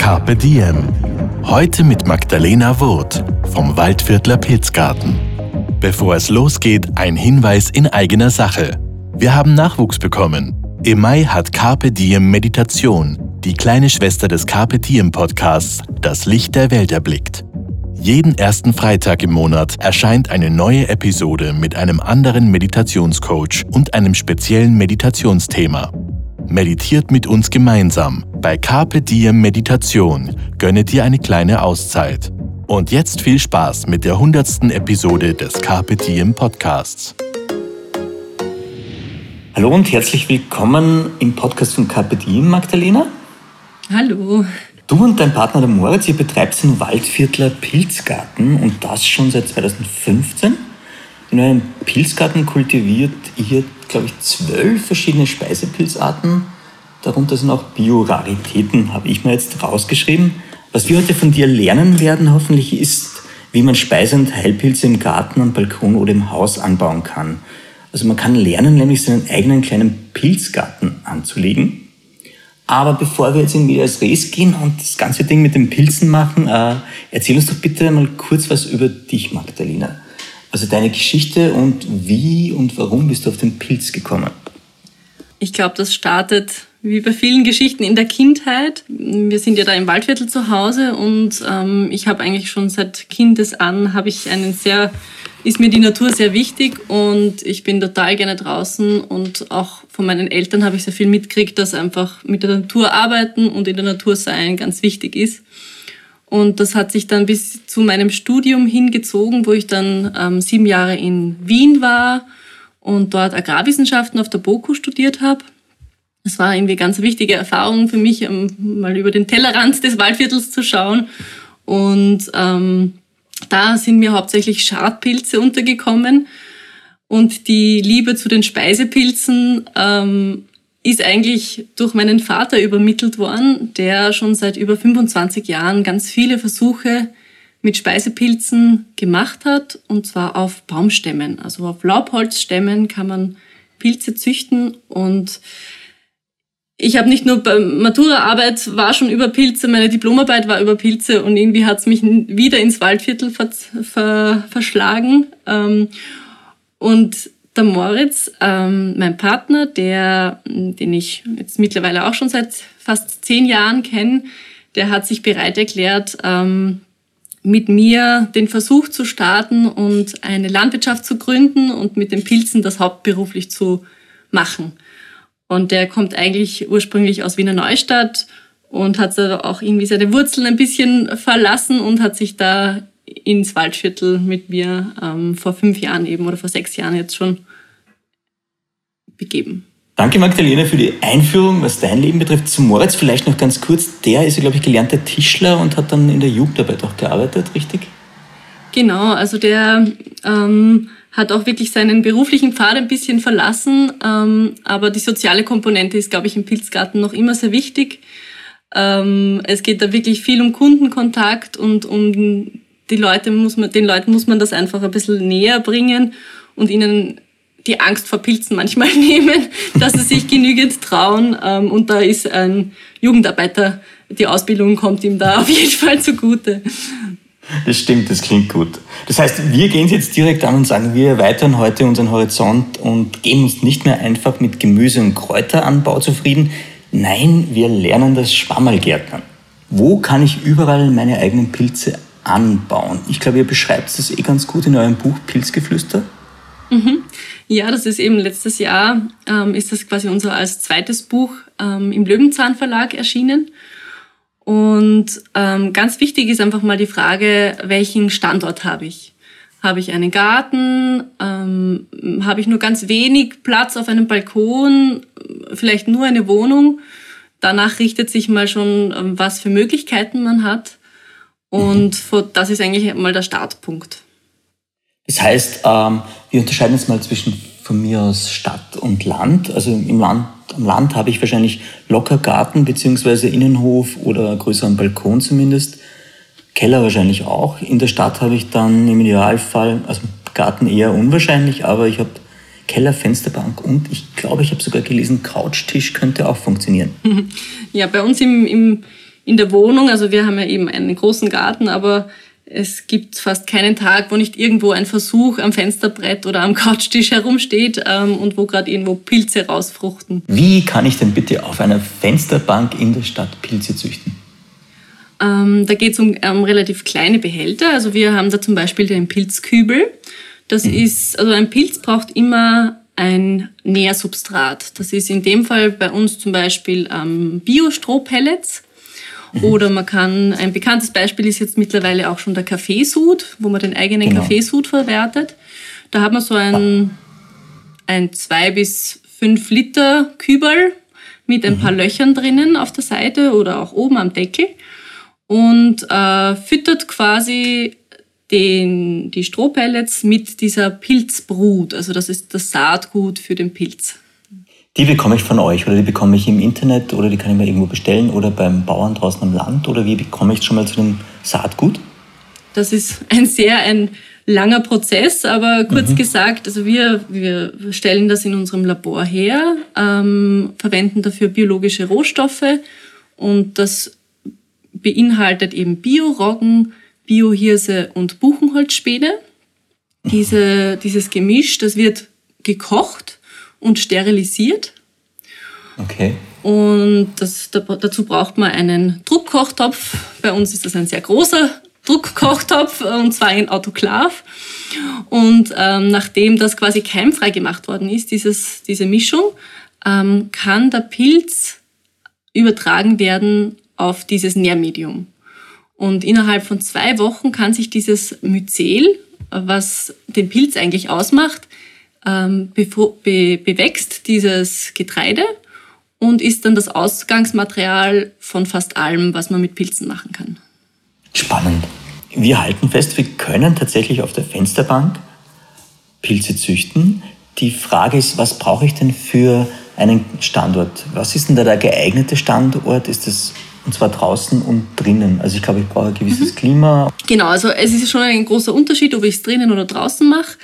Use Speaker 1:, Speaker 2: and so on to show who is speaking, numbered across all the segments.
Speaker 1: Carpe Diem. Heute mit Magdalena Wurth vom Waldviertler Pilzgarten. Bevor es losgeht, ein Hinweis in eigener Sache. Wir haben Nachwuchs bekommen. Im Mai hat Carpe Diem Meditation, die kleine Schwester des Carpe Diem Podcasts, das Licht der Welt erblickt. Jeden ersten Freitag im Monat erscheint eine neue Episode mit einem anderen Meditationscoach und einem speziellen Meditationsthema. Meditiert mit uns gemeinsam. Bei Carpe Diem Meditation gönne dir eine kleine Auszeit. Und jetzt viel Spaß mit der hundertsten Episode des Carpe Diem Podcasts.
Speaker 2: Hallo und herzlich willkommen im Podcast von Carpe Diem, Magdalena.
Speaker 3: Hallo.
Speaker 2: Du und dein Partner der Moritz, ihr betreibt den Waldviertler Pilzgarten und das schon seit 2015. In eurem Pilzgarten kultiviert ihr, glaube ich, zwölf verschiedene Speisepilzarten. Darunter sind auch Bioraritäten, habe ich mir jetzt rausgeschrieben. Was wir heute von dir lernen werden, hoffentlich, ist, wie man Speise- und Heilpilze im Garten, am Balkon oder im Haus anbauen kann. Also man kann lernen, nämlich seinen eigenen kleinen Pilzgarten anzulegen. Aber bevor wir jetzt in Medias Res gehen und das ganze Ding mit den Pilzen machen, äh, erzähl uns doch bitte mal kurz was über dich, Magdalena. Also deine Geschichte und wie und warum bist du auf den Pilz gekommen?
Speaker 3: Ich glaube, das startet wie bei vielen Geschichten in der Kindheit. Wir sind ja da im Waldviertel zu Hause und ähm, ich habe eigentlich schon seit Kindes an habe ich einen sehr ist mir die Natur sehr wichtig und ich bin total gerne draußen und auch von meinen Eltern habe ich sehr viel mitgekriegt, dass einfach mit der Natur arbeiten und in der Natur sein ganz wichtig ist. Und das hat sich dann bis zu meinem Studium hingezogen, wo ich dann ähm, sieben Jahre in Wien war und dort Agrarwissenschaften auf der BOKU studiert habe. Es war irgendwie ganz wichtige Erfahrung für mich, mal über den Tellerrand des Waldviertels zu schauen. Und ähm, da sind mir hauptsächlich Schadpilze untergekommen. Und die Liebe zu den Speisepilzen ähm, ist eigentlich durch meinen Vater übermittelt worden, der schon seit über 25 Jahren ganz viele Versuche mit Speisepilzen gemacht hat, und zwar auf Baumstämmen. Also auf Laubholzstämmen kann man Pilze züchten und ich habe nicht nur Maturaarbeit war schon über Pilze, meine Diplomarbeit war über Pilze und irgendwie hat es mich wieder ins Waldviertel ver, ver, verschlagen. Ähm, und der Moritz, ähm, mein Partner, der, den ich jetzt mittlerweile auch schon seit fast zehn Jahren kenne, der hat sich bereit erklärt, ähm, mit mir den Versuch zu starten und eine Landwirtschaft zu gründen und mit den Pilzen das hauptberuflich zu machen. Und der kommt eigentlich ursprünglich aus Wiener Neustadt und hat auch irgendwie seine Wurzeln ein bisschen verlassen und hat sich da ins Waldviertel mit mir ähm, vor fünf Jahren eben oder vor sechs Jahren jetzt schon begeben.
Speaker 2: Danke Magdalena für die Einführung, was dein Leben betrifft. Zu Moritz vielleicht noch ganz kurz. Der ist ja, glaube ich, gelernter Tischler und hat dann in der Jugendarbeit auch gearbeitet, richtig?
Speaker 3: Genau, also der ähm, hat auch wirklich seinen beruflichen Pfad ein bisschen verlassen. Ähm, aber die soziale Komponente ist, glaube ich, im Pilzgarten noch immer sehr wichtig. Ähm, es geht da wirklich viel um Kundenkontakt und um die Leute muss man, den Leuten muss man das einfach ein bisschen näher bringen und ihnen die Angst vor Pilzen manchmal nehmen, dass sie sich genügend trauen. Ähm, und da ist ein Jugendarbeiter, die Ausbildung kommt ihm da auf jeden Fall zugute.
Speaker 2: Das stimmt, das klingt gut. Das heißt, wir gehen jetzt direkt an und sagen, wir erweitern heute unseren Horizont und geben uns nicht mehr einfach mit Gemüse- und Kräuteranbau zufrieden. Nein, wir lernen das Schwammerlgärtnern. Wo kann ich überall meine eigenen Pilze anbauen? Ich glaube, ihr beschreibt das eh ganz gut in eurem Buch Pilzgeflüster.
Speaker 3: Mhm. Ja, das ist eben letztes Jahr, ähm, ist das quasi unser als zweites Buch ähm, im Löwenzahn Verlag erschienen. Und ähm, ganz wichtig ist einfach mal die Frage, welchen Standort habe ich? Habe ich einen Garten? Ähm, habe ich nur ganz wenig Platz auf einem Balkon? Vielleicht nur eine Wohnung? Danach richtet sich mal schon, ähm, was für Möglichkeiten man hat. Und das ist eigentlich mal der Startpunkt.
Speaker 2: Das heißt, ähm, wir unterscheiden jetzt mal zwischen von mir aus Stadt und Land. Also im Land, am Land habe ich wahrscheinlich locker Garten bzw. Innenhof oder größeren Balkon zumindest. Keller wahrscheinlich auch. In der Stadt habe ich dann im Idealfall, also Garten eher unwahrscheinlich, aber ich habe Keller, Fensterbank und ich glaube, ich habe sogar gelesen, Couchtisch könnte auch funktionieren.
Speaker 3: Ja, bei uns im, im, in der Wohnung, also wir haben ja eben einen großen Garten, aber es gibt fast keinen Tag, wo nicht irgendwo ein Versuch am Fensterbrett oder am Couchtisch herumsteht ähm, und wo gerade irgendwo Pilze rausfruchten.
Speaker 2: Wie kann ich denn bitte auf einer Fensterbank in der Stadt Pilze züchten?
Speaker 3: Ähm, da geht es um ähm, relativ kleine Behälter. Also wir haben da zum Beispiel den Pilzkübel. Das mhm. ist, also ein Pilz braucht immer ein Nährsubstrat. Das ist in dem Fall bei uns zum Beispiel ähm, Bio-Strohpellets. Mhm. Oder man kann, ein bekanntes Beispiel ist jetzt mittlerweile auch schon der Kaffeesud, wo man den eigenen genau. Kaffeesud verwertet. Da hat man so ein, ein zwei bis fünf Liter Kübel mit ein mhm. paar Löchern drinnen auf der Seite oder auch oben am Deckel und äh, füttert quasi den, die Strohpellets mit dieser Pilzbrut. Also das ist das Saatgut für den Pilz.
Speaker 2: Die bekomme ich von euch oder die bekomme ich im Internet oder die kann ich mir irgendwo bestellen oder beim Bauern draußen am Land oder wie bekomme ich schon mal zu dem Saatgut?
Speaker 3: Das ist ein sehr ein langer Prozess, aber kurz mhm. gesagt, also wir, wir stellen das in unserem Labor her, ähm, verwenden dafür biologische Rohstoffe und das beinhaltet eben Bio-Roggen, Bio-Hirse und Buchenholzspäne. Diese, dieses Gemisch, das wird gekocht und sterilisiert.
Speaker 2: Okay.
Speaker 3: Und das, dazu braucht man einen Druckkochtopf. Bei uns ist das ein sehr großer Druckkochtopf und zwar ein Autoklav. Und ähm, nachdem das quasi keimfrei gemacht worden ist, dieses, diese Mischung, ähm, kann der Pilz übertragen werden auf dieses Nährmedium. Und innerhalb von zwei Wochen kann sich dieses Myzel, was den Pilz eigentlich ausmacht, ähm, be bewächst dieses Getreide und ist dann das Ausgangsmaterial von fast allem, was man mit Pilzen machen kann.
Speaker 2: Spannend. Wir halten fest, wir können tatsächlich auf der Fensterbank Pilze züchten. Die Frage ist, was brauche ich denn für einen Standort? Was ist denn da der geeignete Standort? Ist das und zwar draußen und drinnen. Also ich glaube, ich brauche ein gewisses mhm. Klima.
Speaker 3: Genau, also es ist schon ein großer Unterschied, ob ich es drinnen oder draußen mache.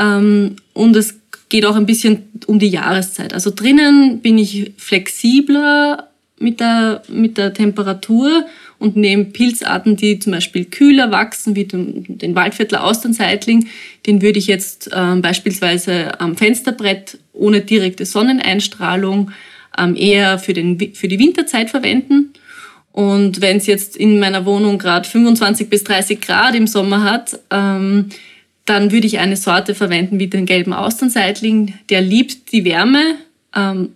Speaker 3: Ähm, und es geht auch ein bisschen um die Jahreszeit. Also drinnen bin ich flexibler mit der, mit der Temperatur und nehme Pilzarten, die zum Beispiel kühler wachsen, wie den, den Waldviertler Austernseitling, den würde ich jetzt ähm, beispielsweise am Fensterbrett ohne direkte Sonneneinstrahlung ähm, eher für, den, für die Winterzeit verwenden. Und wenn es jetzt in meiner Wohnung gerade 25 bis 30 Grad im Sommer hat, ähm, dann würde ich eine Sorte verwenden wie den gelben Austernseitling. Der liebt die Wärme, ähm,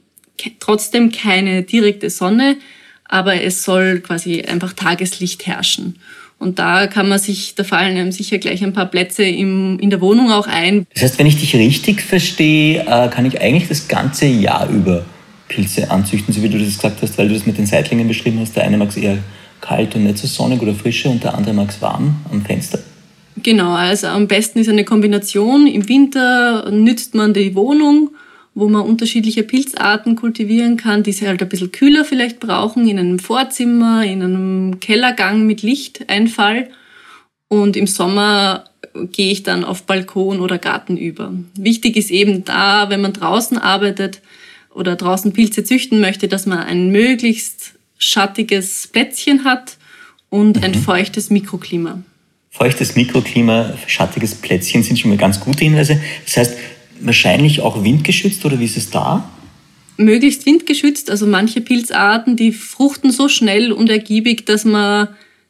Speaker 3: trotzdem keine direkte Sonne, aber es soll quasi einfach Tageslicht herrschen. Und da kann man sich, da fallen einem sicher gleich ein paar Plätze im, in der Wohnung auch ein.
Speaker 2: Das heißt, wenn ich dich richtig verstehe, äh, kann ich eigentlich das ganze Jahr über Pilze anzüchten, so wie du das gesagt hast, weil du das mit den Seitlingen beschrieben hast. Der eine mag es eher kalt und nicht so sonnig oder frische und der andere mag es warm am Fenster.
Speaker 3: Genau, also am besten ist eine Kombination. Im Winter nützt man die Wohnung, wo man unterschiedliche Pilzarten kultivieren kann, die sie halt ein bisschen kühler vielleicht brauchen, in einem Vorzimmer, in einem Kellergang mit Lichteinfall. Und im Sommer gehe ich dann auf Balkon oder Garten über. Wichtig ist eben da, wenn man draußen arbeitet, oder draußen Pilze züchten möchte, dass man ein möglichst schattiges Plätzchen hat und mhm. ein feuchtes Mikroklima.
Speaker 2: Feuchtes Mikroklima, schattiges Plätzchen sind schon mal ganz gute Hinweise. Das heißt, wahrscheinlich auch windgeschützt oder wie ist es da?
Speaker 3: Möglichst windgeschützt. Also manche Pilzarten, die fruchten so schnell und ergiebig, dass man,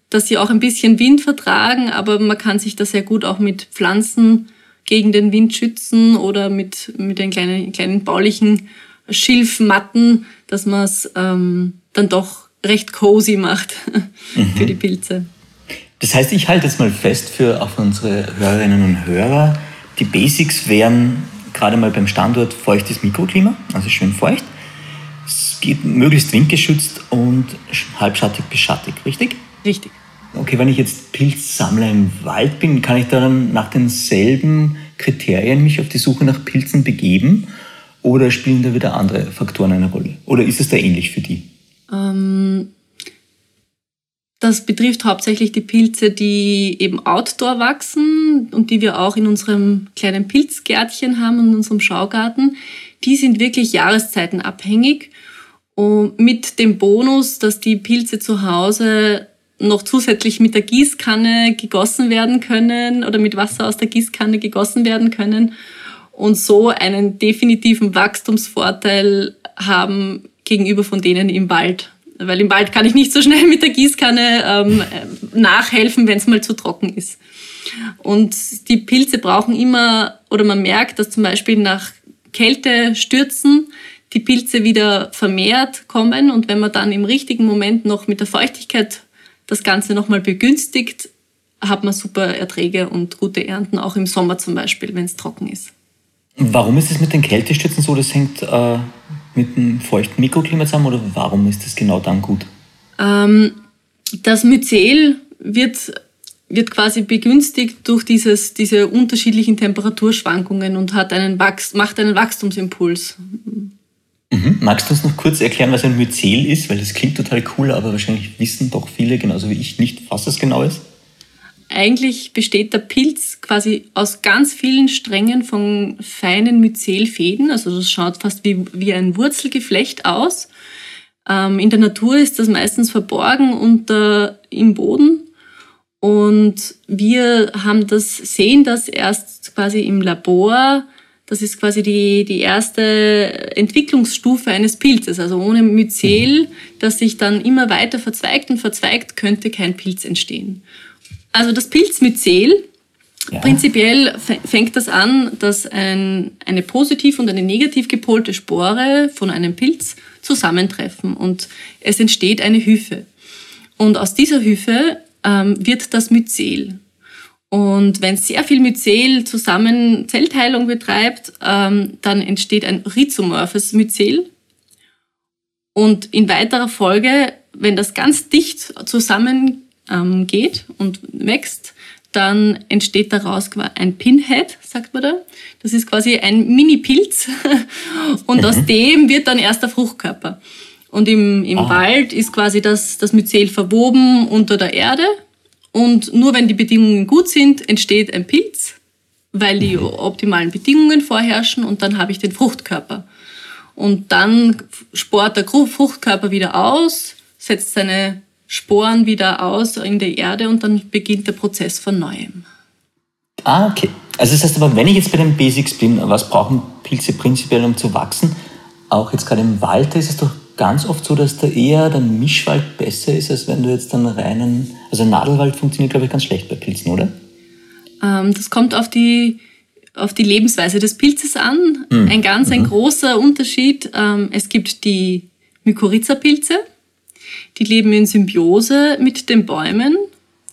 Speaker 3: dass sie auch ein bisschen Wind vertragen, aber man kann sich da sehr gut auch mit Pflanzen gegen den Wind schützen oder mit, mit den kleinen, kleinen baulichen Schilfmatten, dass man es ähm, dann doch recht cozy macht mhm. für die Pilze.
Speaker 2: Das heißt, ich halte jetzt mal fest für auch unsere Hörerinnen und Hörer, die Basics wären gerade mal beim Standort feuchtes Mikroklima, also schön feucht. Es geht möglichst windgeschützt und halbschattig bis schattig, richtig?
Speaker 3: Richtig.
Speaker 2: Okay, wenn ich jetzt Pilzsammler im Wald bin, kann ich dann nach denselben Kriterien mich auf die Suche nach Pilzen begeben? Oder spielen da wieder andere Faktoren eine Rolle? Oder ist es da ähnlich für die?
Speaker 3: Ähm, das betrifft hauptsächlich die Pilze, die eben outdoor wachsen und die wir auch in unserem kleinen Pilzgärtchen haben, in unserem Schaugarten. Die sind wirklich jahreszeitenabhängig und mit dem Bonus, dass die Pilze zu Hause noch zusätzlich mit der Gießkanne gegossen werden können oder mit Wasser aus der Gießkanne gegossen werden können und so einen definitiven Wachstumsvorteil haben gegenüber von denen im Wald. Weil im Wald kann ich nicht so schnell mit der Gießkanne ähm, nachhelfen, wenn es mal zu trocken ist. Und die Pilze brauchen immer, oder man merkt, dass zum Beispiel nach Kältestürzen die Pilze wieder vermehrt kommen und wenn man dann im richtigen Moment noch mit der Feuchtigkeit das Ganze nochmal begünstigt, hat man super Erträge und gute Ernten, auch im Sommer zum Beispiel, wenn es trocken ist.
Speaker 2: Warum ist es mit den Kältestützen so? Das hängt äh, mit einem feuchten Mikroklima zusammen oder warum ist das genau dann gut?
Speaker 3: Ähm, das Myzel wird, wird quasi begünstigt durch dieses, diese unterschiedlichen Temperaturschwankungen und hat einen Wachs macht einen Wachstumsimpuls.
Speaker 2: Mhm. Magst du uns noch kurz erklären, was ein Myzel ist? Weil das klingt total cool, aber wahrscheinlich wissen doch viele, genauso wie ich, nicht, was das genau ist.
Speaker 3: Eigentlich besteht der Pilz quasi aus ganz vielen Strängen von feinen Myzelfäden. Also das schaut fast wie, wie ein Wurzelgeflecht aus. Ähm, in der Natur ist das meistens verborgen unter im Boden. Und wir haben das, sehen das erst quasi im Labor das ist quasi die, die erste Entwicklungsstufe eines Pilzes. Also ohne Myzel, das sich dann immer weiter verzweigt und verzweigt, könnte kein Pilz entstehen. Also das Pilzmyzel, ja. prinzipiell fängt das an, dass ein, eine positiv und eine negativ gepolte Spore von einem Pilz zusammentreffen und es entsteht eine Hyphe. Und aus dieser Hyphe ähm, wird das Myzel. Und wenn sehr viel Myzel zusammen Zellteilung betreibt, ähm, dann entsteht ein rhizomorphes Myzel. Und in weiterer Folge, wenn das ganz dicht zusammen ähm, geht und wächst, dann entsteht daraus ein Pinhead, sagt man da. Das ist quasi ein Mini-Pilz. Und mhm. aus dem wird dann erst der Fruchtkörper. Und im, im oh. Wald ist quasi das, das Myzel verwoben unter der Erde und nur wenn die Bedingungen gut sind, entsteht ein Pilz, weil die mhm. optimalen Bedingungen vorherrschen und dann habe ich den Fruchtkörper. Und dann sport der Fruchtkörper wieder aus, setzt seine Sporen wieder aus in der Erde und dann beginnt der Prozess von neuem.
Speaker 2: Ah, okay. Also das heißt aber, wenn ich jetzt bei den Basics bin, was brauchen Pilze prinzipiell, um zu wachsen? Auch jetzt gerade im Wald ist es doch ganz oft so, dass da eher der Mischwald besser ist, als wenn du jetzt dann reinen, also Nadelwald funktioniert, glaube ich, ganz schlecht bei Pilzen, oder?
Speaker 3: Ähm, das kommt auf die, auf die Lebensweise des Pilzes an. Mhm. Ein ganz, ein mhm. großer Unterschied. Ähm, es gibt die Mykorrhiza-Pilze, die leben in Symbiose mit den Bäumen.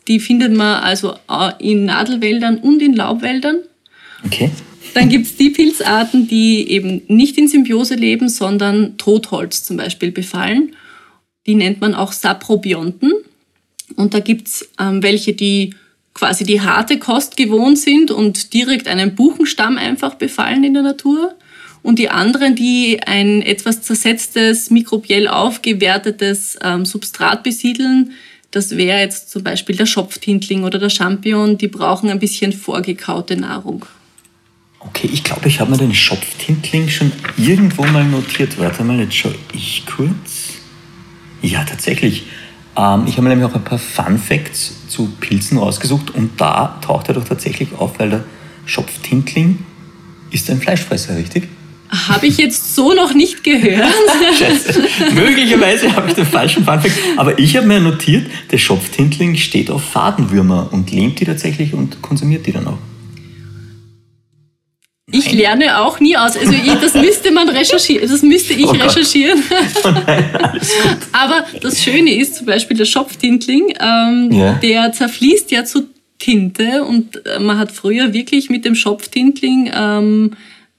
Speaker 3: Die findet man also in Nadelwäldern und in Laubwäldern.
Speaker 2: Okay.
Speaker 3: Dann gibt es die Pilzarten, die eben nicht in Symbiose leben, sondern Totholz zum Beispiel befallen. Die nennt man auch Saprobionten. Und da gibt es ähm, welche, die quasi die harte Kost gewohnt sind und direkt einen Buchenstamm einfach befallen in der Natur. Und die anderen, die ein etwas zersetztes, mikrobiell aufgewertetes ähm, Substrat besiedeln, das wäre jetzt zum Beispiel der Schopftintling oder der Champignon, die brauchen ein bisschen vorgekaute Nahrung.
Speaker 2: Okay, ich glaube, ich habe mir den Schopftintling schon irgendwo mal notiert. Warte mal, jetzt schaue ich kurz. Ja, tatsächlich. Ähm, ich habe mir nämlich auch ein paar Fun Facts zu Pilzen rausgesucht und da taucht er doch tatsächlich auf, weil der Schopftintling ist ein Fleischfresser, richtig?
Speaker 3: Habe ich jetzt so noch nicht gehört.
Speaker 2: Scheiße. Möglicherweise habe ich den falschen Fun Fact. Aber ich habe mir notiert, der Schopftintling steht auf Fadenwürmer und lähmt die tatsächlich und konsumiert die dann auch.
Speaker 3: Ich lerne auch nie aus. Also ich, das müsste man recherchieren. Das müsste ich oh recherchieren. Oh nein, Aber das Schöne ist zum Beispiel der Schopftintling, ähm, yeah. der zerfließt ja zu Tinte und äh, man hat früher wirklich mit dem Schopftintling ähm,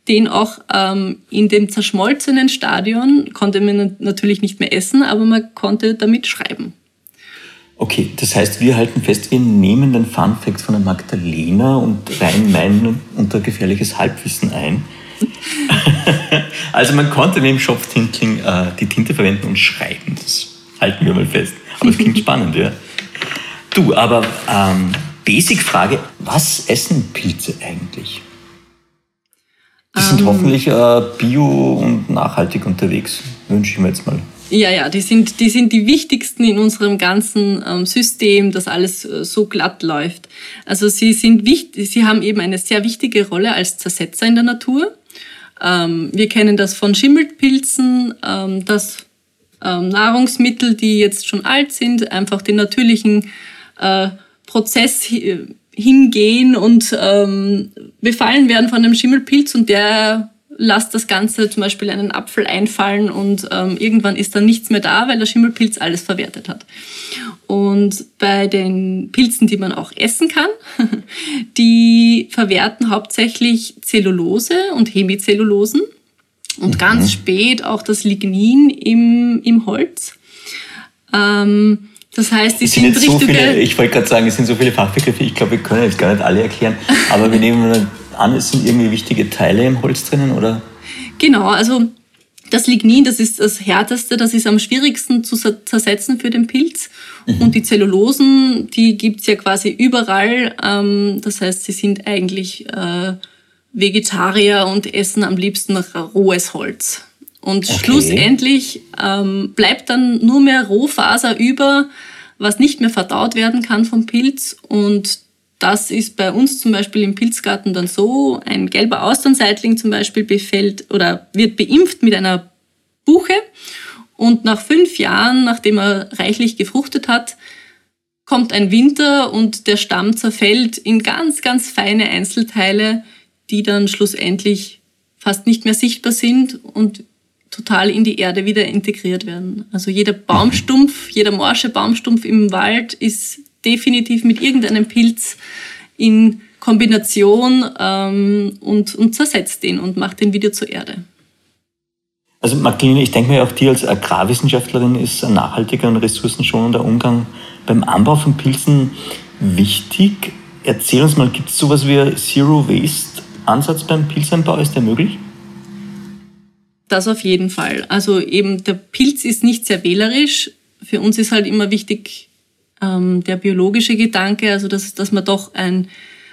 Speaker 3: den auch ähm, in dem zerschmolzenen Stadion konnte man natürlich nicht mehr essen, aber man konnte damit schreiben.
Speaker 2: Okay, das heißt, wir halten fest, wir nehmen den Fun Fact von der Magdalena und reihen meinen unter gefährliches Halbwissen ein. also man konnte neben Schopftinkling äh, die Tinte verwenden und schreiben. Das halten wir mal fest. Aber es klingt spannend, ja. Du, aber ähm, Basic-Frage, was essen Pilze eigentlich? Die sind ähm. hoffentlich äh, bio und nachhaltig unterwegs, wünsche ich mir jetzt mal.
Speaker 3: Ja, ja, die sind, die sind die wichtigsten in unserem ganzen ähm, System, dass alles äh, so glatt läuft. Also sie sind wichtig, sie haben eben eine sehr wichtige Rolle als Zersetzer in der Natur. Ähm, wir kennen das von Schimmelpilzen, ähm, dass ähm, Nahrungsmittel, die jetzt schon alt sind, einfach den natürlichen äh, Prozess hingehen und ähm, befallen werden von einem Schimmelpilz und der lasst das Ganze zum Beispiel einen Apfel einfallen und ähm, irgendwann ist dann nichts mehr da, weil der Schimmelpilz alles verwertet hat. Und bei den Pilzen, die man auch essen kann, die verwerten hauptsächlich Zellulose und Hemizellulosen und mhm. ganz spät auch das Lignin im, im Holz. Ähm, das heißt, die sind,
Speaker 2: sind so viele, ich wollte gerade sagen, es sind so viele Fachbegriffe, ich glaube, wir können jetzt gar nicht alle erklären, aber wir nehmen an, es sind irgendwie wichtige Teile im Holz drinnen, oder?
Speaker 3: Genau, also das Lignin, das ist das härteste, das ist am schwierigsten zu zersetzen für den Pilz. Mhm. Und die Zellulosen, die gibt's ja quasi überall. Ähm, das heißt, sie sind eigentlich äh, Vegetarier und essen am liebsten rohes Holz. Und okay. schlussendlich ähm, bleibt dann nur mehr Rohfaser über, was nicht mehr verdaut werden kann vom Pilz. Und das ist bei uns zum Beispiel im Pilzgarten dann so, ein gelber Austernseitling zum Beispiel befällt oder wird beimpft mit einer Buche. Und nach fünf Jahren, nachdem er reichlich gefruchtet hat, kommt ein Winter und der Stamm zerfällt in ganz, ganz feine Einzelteile, die dann schlussendlich fast nicht mehr sichtbar sind und total in die Erde wieder integriert werden. Also jeder Baumstumpf, jeder morsche Baumstumpf im Wald ist definitiv mit irgendeinem Pilz in Kombination ähm, und, und zersetzt ihn und macht ihn wieder zur Erde.
Speaker 2: Also Magdalene, ich denke mir auch dir als Agrarwissenschaftlerin ist ein nachhaltiger und ressourcenschonender Umgang beim Anbau von Pilzen wichtig. Erzähl uns mal, gibt es sowas wie Zero Waste Ansatz beim Pilzanbau? Ist der möglich?
Speaker 3: Das auf jeden Fall. Also eben der Pilz ist nicht sehr wählerisch. Für uns ist halt immer wichtig ähm, der biologische Gedanke, also dass, dass man doch ein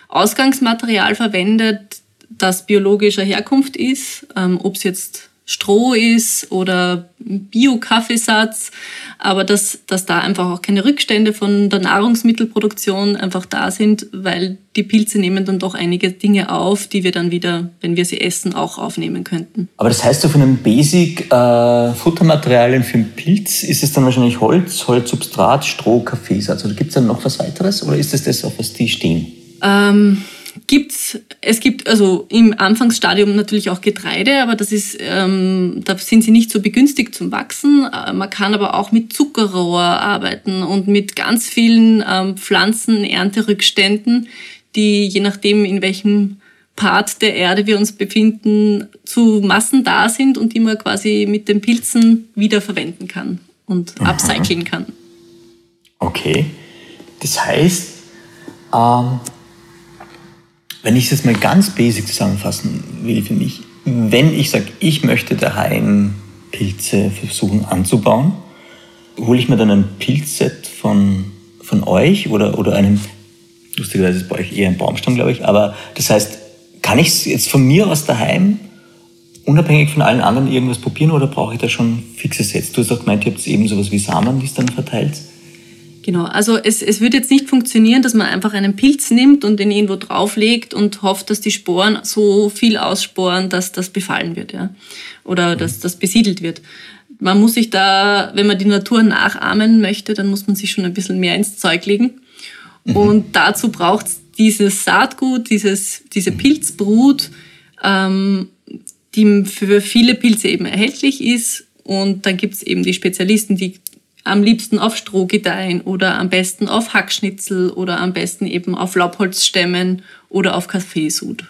Speaker 3: Ausgangsmaterial verwendet, das biologischer Herkunft ist, ähm, ob es jetzt Stroh ist oder Bio-Kaffeesatz, aber dass, dass da einfach auch keine Rückstände von der Nahrungsmittelproduktion einfach da sind, weil die Pilze nehmen dann doch einige Dinge auf, die wir dann wieder, wenn wir sie essen, auch aufnehmen könnten.
Speaker 2: Aber das heißt, so von den Basic-Futtermaterialien äh, für den Pilz ist es dann wahrscheinlich Holz, Holzsubstrat, Stroh, Kaffeesatz. Oder gibt es dann noch was weiteres oder ist das das, auf was die stehen?
Speaker 3: Ähm, gibt's, es gibt also im Anfangsstadium natürlich auch Getreide, aber das ist, ähm, da sind sie nicht so begünstigt zum Wachsen. Äh, man kann aber auch mit Zuckerrohr arbeiten und mit ganz vielen ähm, Pflanzenernterückständen, die je nachdem in welchem Part der Erde wir uns befinden, zu Massen da sind und die man quasi mit den Pilzen wiederverwenden kann und Aha. upcyclen kann.
Speaker 2: Okay. Das heißt, ähm wenn ich es jetzt mal ganz basic zusammenfassen will, finde ich, wenn ich sage, ich möchte daheim Pilze versuchen anzubauen, hole ich mir dann ein Pilzset von, von euch oder, oder einen, lustigerweise ist bei euch eher ein Baumstamm, glaube ich, aber das heißt, kann ich es jetzt von mir aus daheim unabhängig von allen anderen irgendwas probieren oder brauche ich da schon fixe Sets? Du hast auch gemeint, ihr habt eben sowas wie Samen, die es dann verteilt.
Speaker 3: Genau, also es, es wird jetzt nicht funktionieren, dass man einfach einen Pilz nimmt und den irgendwo drauflegt und hofft, dass die Sporen so viel aussporen, dass das befallen wird, ja. Oder mhm. dass das besiedelt wird. Man muss sich da, wenn man die Natur nachahmen möchte, dann muss man sich schon ein bisschen mehr ins Zeug legen. Mhm. Und dazu braucht es dieses Saatgut, dieses, diese mhm. Pilzbrut, ähm, die für viele Pilze eben erhältlich ist. Und dann gibt es eben die Spezialisten, die am liebsten auf Stroh gedeihen oder am besten auf Hackschnitzel oder am besten eben auf Laubholzstämmen oder auf Kaffeesud.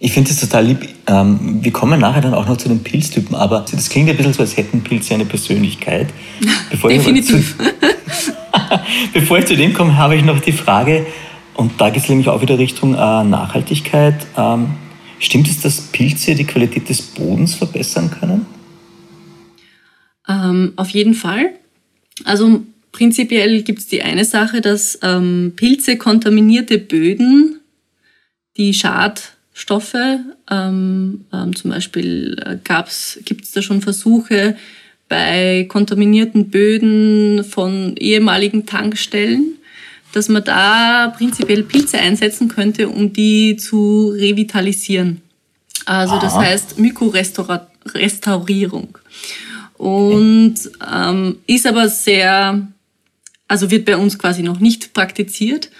Speaker 2: Ich finde das total lieb. Ähm, wir kommen nachher dann auch noch zu den Pilztypen, aber das klingt ein bisschen so, als hätten Pilze eine Persönlichkeit.
Speaker 3: Bevor Definitiv.
Speaker 2: Ich Bevor ich zu dem komme, habe ich noch die Frage, und da geht es nämlich auch wieder Richtung äh, Nachhaltigkeit. Ähm, stimmt es, dass Pilze die Qualität des Bodens verbessern können?
Speaker 3: Ähm, auf jeden Fall. Also prinzipiell gibt es die eine Sache, dass ähm, Pilze kontaminierte Böden, die Schadstoffe, ähm, ähm, zum Beispiel äh, gibt es da schon Versuche bei kontaminierten Böden von ehemaligen Tankstellen, dass man da prinzipiell Pilze einsetzen könnte, um die zu revitalisieren. Also Aha. das heißt Mykorestaurierung. Und ähm, ist aber sehr, also wird bei uns quasi noch nicht praktiziert,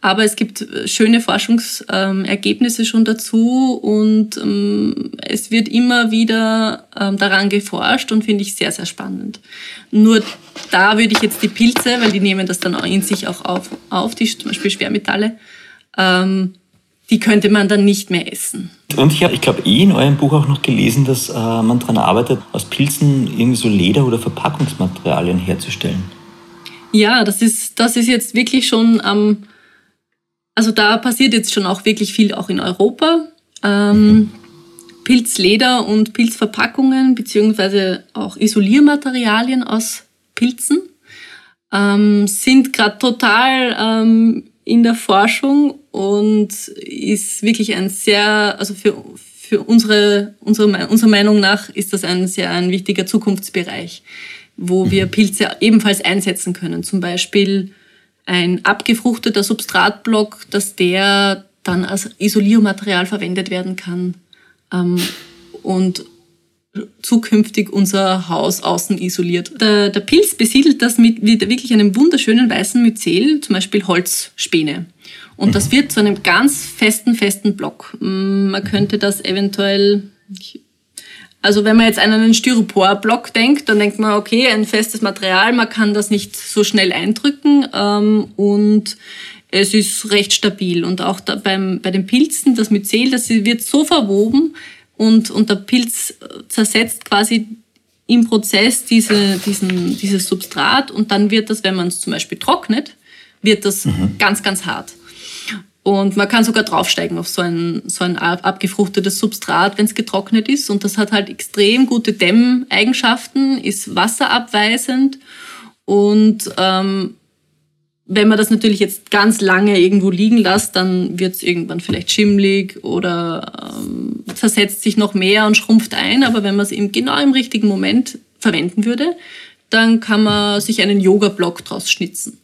Speaker 3: aber es gibt schöne Forschungsergebnisse schon dazu und ähm, es wird immer wieder ähm, daran geforscht und finde ich sehr, sehr spannend. Nur da würde ich jetzt die Pilze, weil die nehmen das dann in sich auch auf, auf die zum Beispiel Schwermetalle, ähm, die könnte man dann nicht mehr essen.
Speaker 2: Und ich habe, ich glaube, eh in eurem Buch auch noch gelesen, dass äh, man daran arbeitet, aus Pilzen irgendwie so Leder- oder Verpackungsmaterialien herzustellen.
Speaker 3: Ja, das ist, das ist jetzt wirklich schon am, ähm, also da passiert jetzt schon auch wirklich viel auch in Europa. Ähm, mhm. Pilzleder und Pilzverpackungen, beziehungsweise auch Isoliermaterialien aus Pilzen, ähm, sind gerade total ähm, in der Forschung und ist wirklich ein sehr, also für, für unsere, unsere, unserer Meinung nach ist das ein sehr ein wichtiger Zukunftsbereich, wo wir mhm. Pilze ebenfalls einsetzen können. Zum Beispiel ein abgefruchteter Substratblock, dass der dann als Isoliermaterial verwendet werden kann ähm, und zukünftig unser Haus außen isoliert. Der, der Pilz besiedelt das mit, mit wirklich einem wunderschönen weißen Myzel, zum Beispiel Holzspäne. Und mhm. das wird zu einem ganz festen, festen Block. Mm, man könnte das eventuell, also wenn man jetzt an einen Styropor-Block denkt, dann denkt man, okay, ein festes Material, man kann das nicht so schnell eindrücken ähm, und es ist recht stabil. Und auch da beim, bei den Pilzen, das Myzel, das wird so verwoben, und, und der Pilz zersetzt quasi im Prozess diese, diesen, dieses Substrat und dann wird das, wenn man es zum Beispiel trocknet, wird das mhm. ganz, ganz hart. Und man kann sogar draufsteigen auf so ein, so ein abgefruchtetes Substrat, wenn es getrocknet ist. Und das hat halt extrem gute Dämmeigenschaften, ist wasserabweisend und ähm, wenn man das natürlich jetzt ganz lange irgendwo liegen lässt, dann wird es irgendwann vielleicht schimmlig oder ähm, zersetzt sich noch mehr und schrumpft ein. Aber wenn man es eben genau im richtigen Moment verwenden würde, dann kann man sich einen Yoga-Block draus schnitzen.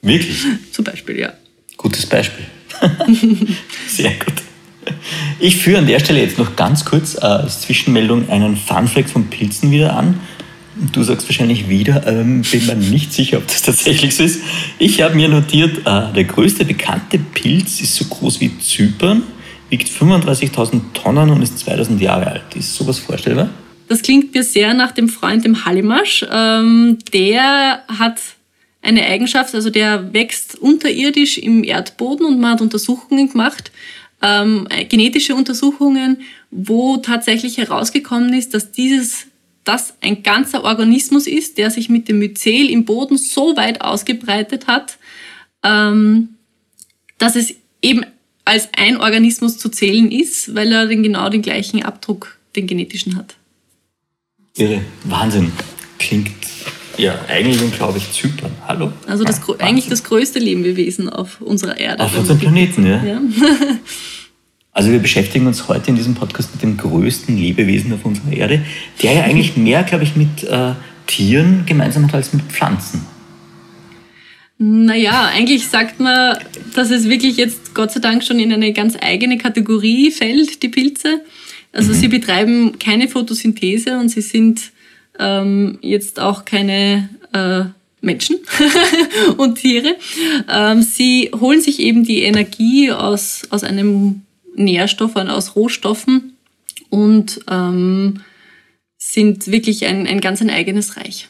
Speaker 2: Wirklich?
Speaker 3: Zum Beispiel, ja.
Speaker 2: Gutes Beispiel. Sehr gut. Ich führe an der Stelle jetzt noch ganz kurz äh, als Zwischenmeldung einen Funfact von Pilzen wieder an. Du sagst wahrscheinlich wieder, ähm, bin mir nicht sicher, ob das tatsächlich so ist. Ich habe mir notiert, äh, der größte bekannte Pilz ist so groß wie Zypern, wiegt 35.000 Tonnen und ist 2000 Jahre alt. Ist sowas vorstellbar?
Speaker 3: Das klingt mir sehr nach dem Freund dem Hallimasch. Ähm, der hat eine Eigenschaft, also der wächst unterirdisch im Erdboden und man hat Untersuchungen gemacht, ähm, genetische Untersuchungen, wo tatsächlich herausgekommen ist, dass dieses das ein ganzer Organismus ist, der sich mit dem Myzel im Boden so weit ausgebreitet hat, ähm, dass es eben als ein Organismus zu zählen ist, weil er den, genau den gleichen Abdruck, den genetischen hat.
Speaker 2: Irre, Wahnsinn. Klingt ja eigentlich unglaublich Zypern. Hallo?
Speaker 3: Also das, eigentlich das größte Lebewesen auf unserer Erde.
Speaker 2: Auf unserem Planeten, ja. ja. Also wir beschäftigen uns heute in diesem Podcast mit dem größten Lebewesen auf unserer Erde, der ja eigentlich mehr, glaube ich, mit äh, Tieren gemeinsam hat als mit Pflanzen.
Speaker 3: Naja, eigentlich sagt man, dass es wirklich jetzt Gott sei Dank schon in eine ganz eigene Kategorie fällt, die Pilze. Also mhm. sie betreiben keine Photosynthese und sie sind ähm, jetzt auch keine äh, Menschen und Tiere. Ähm, sie holen sich eben die Energie aus, aus einem Nährstoffe und aus Rohstoffen und ähm, sind wirklich ein, ein ganz ein eigenes Reich.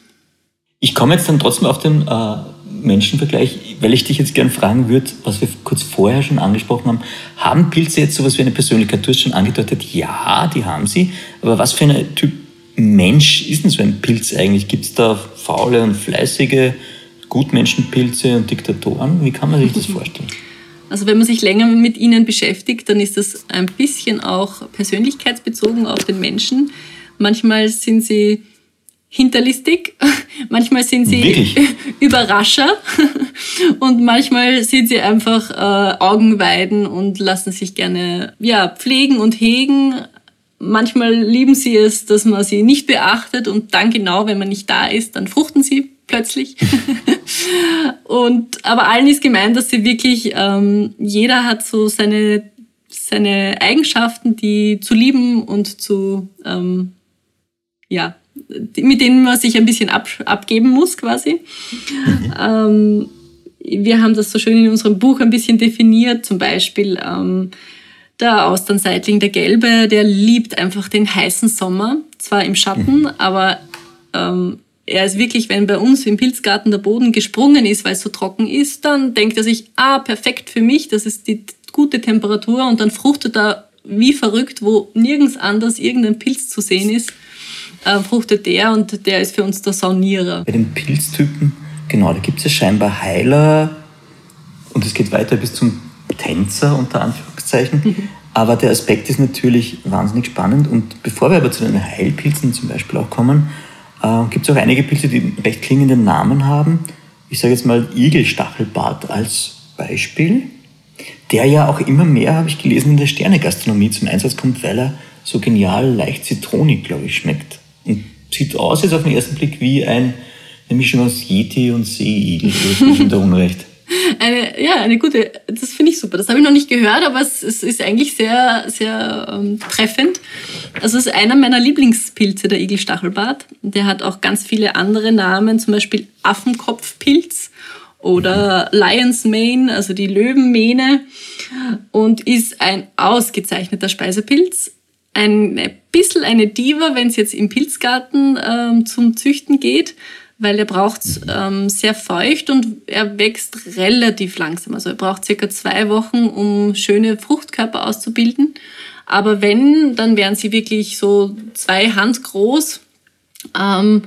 Speaker 2: Ich komme jetzt dann trotzdem auf den äh, Menschenvergleich, weil ich dich jetzt gern fragen würde, was wir kurz vorher schon angesprochen haben. Haben Pilze jetzt sowas wie eine Persönlichkeit? Du hast schon angedeutet, ja, die haben sie. Aber was für ein Typ Mensch ist denn so ein Pilz eigentlich? Gibt es da faule und fleißige Gutmenschenpilze und Diktatoren? Wie kann man sich das vorstellen?
Speaker 3: Also wenn man sich länger mit ihnen beschäftigt, dann ist das ein bisschen auch persönlichkeitsbezogen auf den Menschen. Manchmal sind sie hinterlistig, manchmal sind sie
Speaker 2: Wirklich?
Speaker 3: Überrascher und manchmal sind sie einfach äh, Augenweiden und lassen sich gerne ja, pflegen und hegen. Manchmal lieben sie es, dass man sie nicht beachtet und dann genau, wenn man nicht da ist, dann fruchten sie plötzlich. und aber allen ist gemeint, dass sie wirklich ähm, jeder hat so seine seine Eigenschaften, die zu lieben und zu ähm, ja mit denen man sich ein bisschen ab, abgeben muss quasi. ähm, wir haben das so schön in unserem Buch ein bisschen definiert, zum Beispiel ähm, der Austernseitling, der Gelbe, der liebt einfach den heißen Sommer, zwar im Schatten, mhm. aber ähm, er ist wirklich, wenn bei uns im Pilzgarten der Boden gesprungen ist, weil es so trocken ist, dann denkt er sich, ah, perfekt für mich, das ist die gute Temperatur und dann fruchtet er wie verrückt, wo nirgends anders irgendein Pilz zu sehen ist äh, fruchtet der und der ist für uns der Saunierer.
Speaker 2: Bei den Pilztypen, genau, da gibt es ja scheinbar Heiler und es geht weiter bis zum Tänzer unter Anführungszeichen. Mhm. Aber der Aspekt ist natürlich wahnsinnig spannend und bevor wir aber zu den Heilpilzen zum Beispiel auch kommen, äh, gibt es auch einige Pilze, die recht klingenden Namen haben. Ich sage jetzt mal Igelstachelbart als Beispiel, der ja auch immer mehr, habe ich gelesen, in der Sternegastronomie zum Einsatz kommt, weil er so genial leicht zitronig, glaube ich, schmeckt. Und sieht aus jetzt auf den ersten Blick wie ein, eine Mischung aus Yeti und Seeigel. Oder ist da Unrecht?
Speaker 3: Eine, ja, eine gute, das finde ich super. Das habe ich noch nicht gehört, aber es, es ist eigentlich sehr, sehr ähm, treffend. Also es ist einer meiner Lieblingspilze, der Igelstachelbart. Der hat auch ganz viele andere Namen, zum Beispiel Affenkopfpilz oder Lion's Mane, also die Löwenmähne und ist ein ausgezeichneter Speisepilz ein bisschen eine Diva, wenn es jetzt im Pilzgarten ähm, zum Züchten geht, weil er braucht ähm, sehr feucht und er wächst relativ langsam. Also er braucht circa zwei Wochen, um schöne Fruchtkörper auszubilden. Aber wenn, dann wären sie wirklich so zwei Hand groß ähm,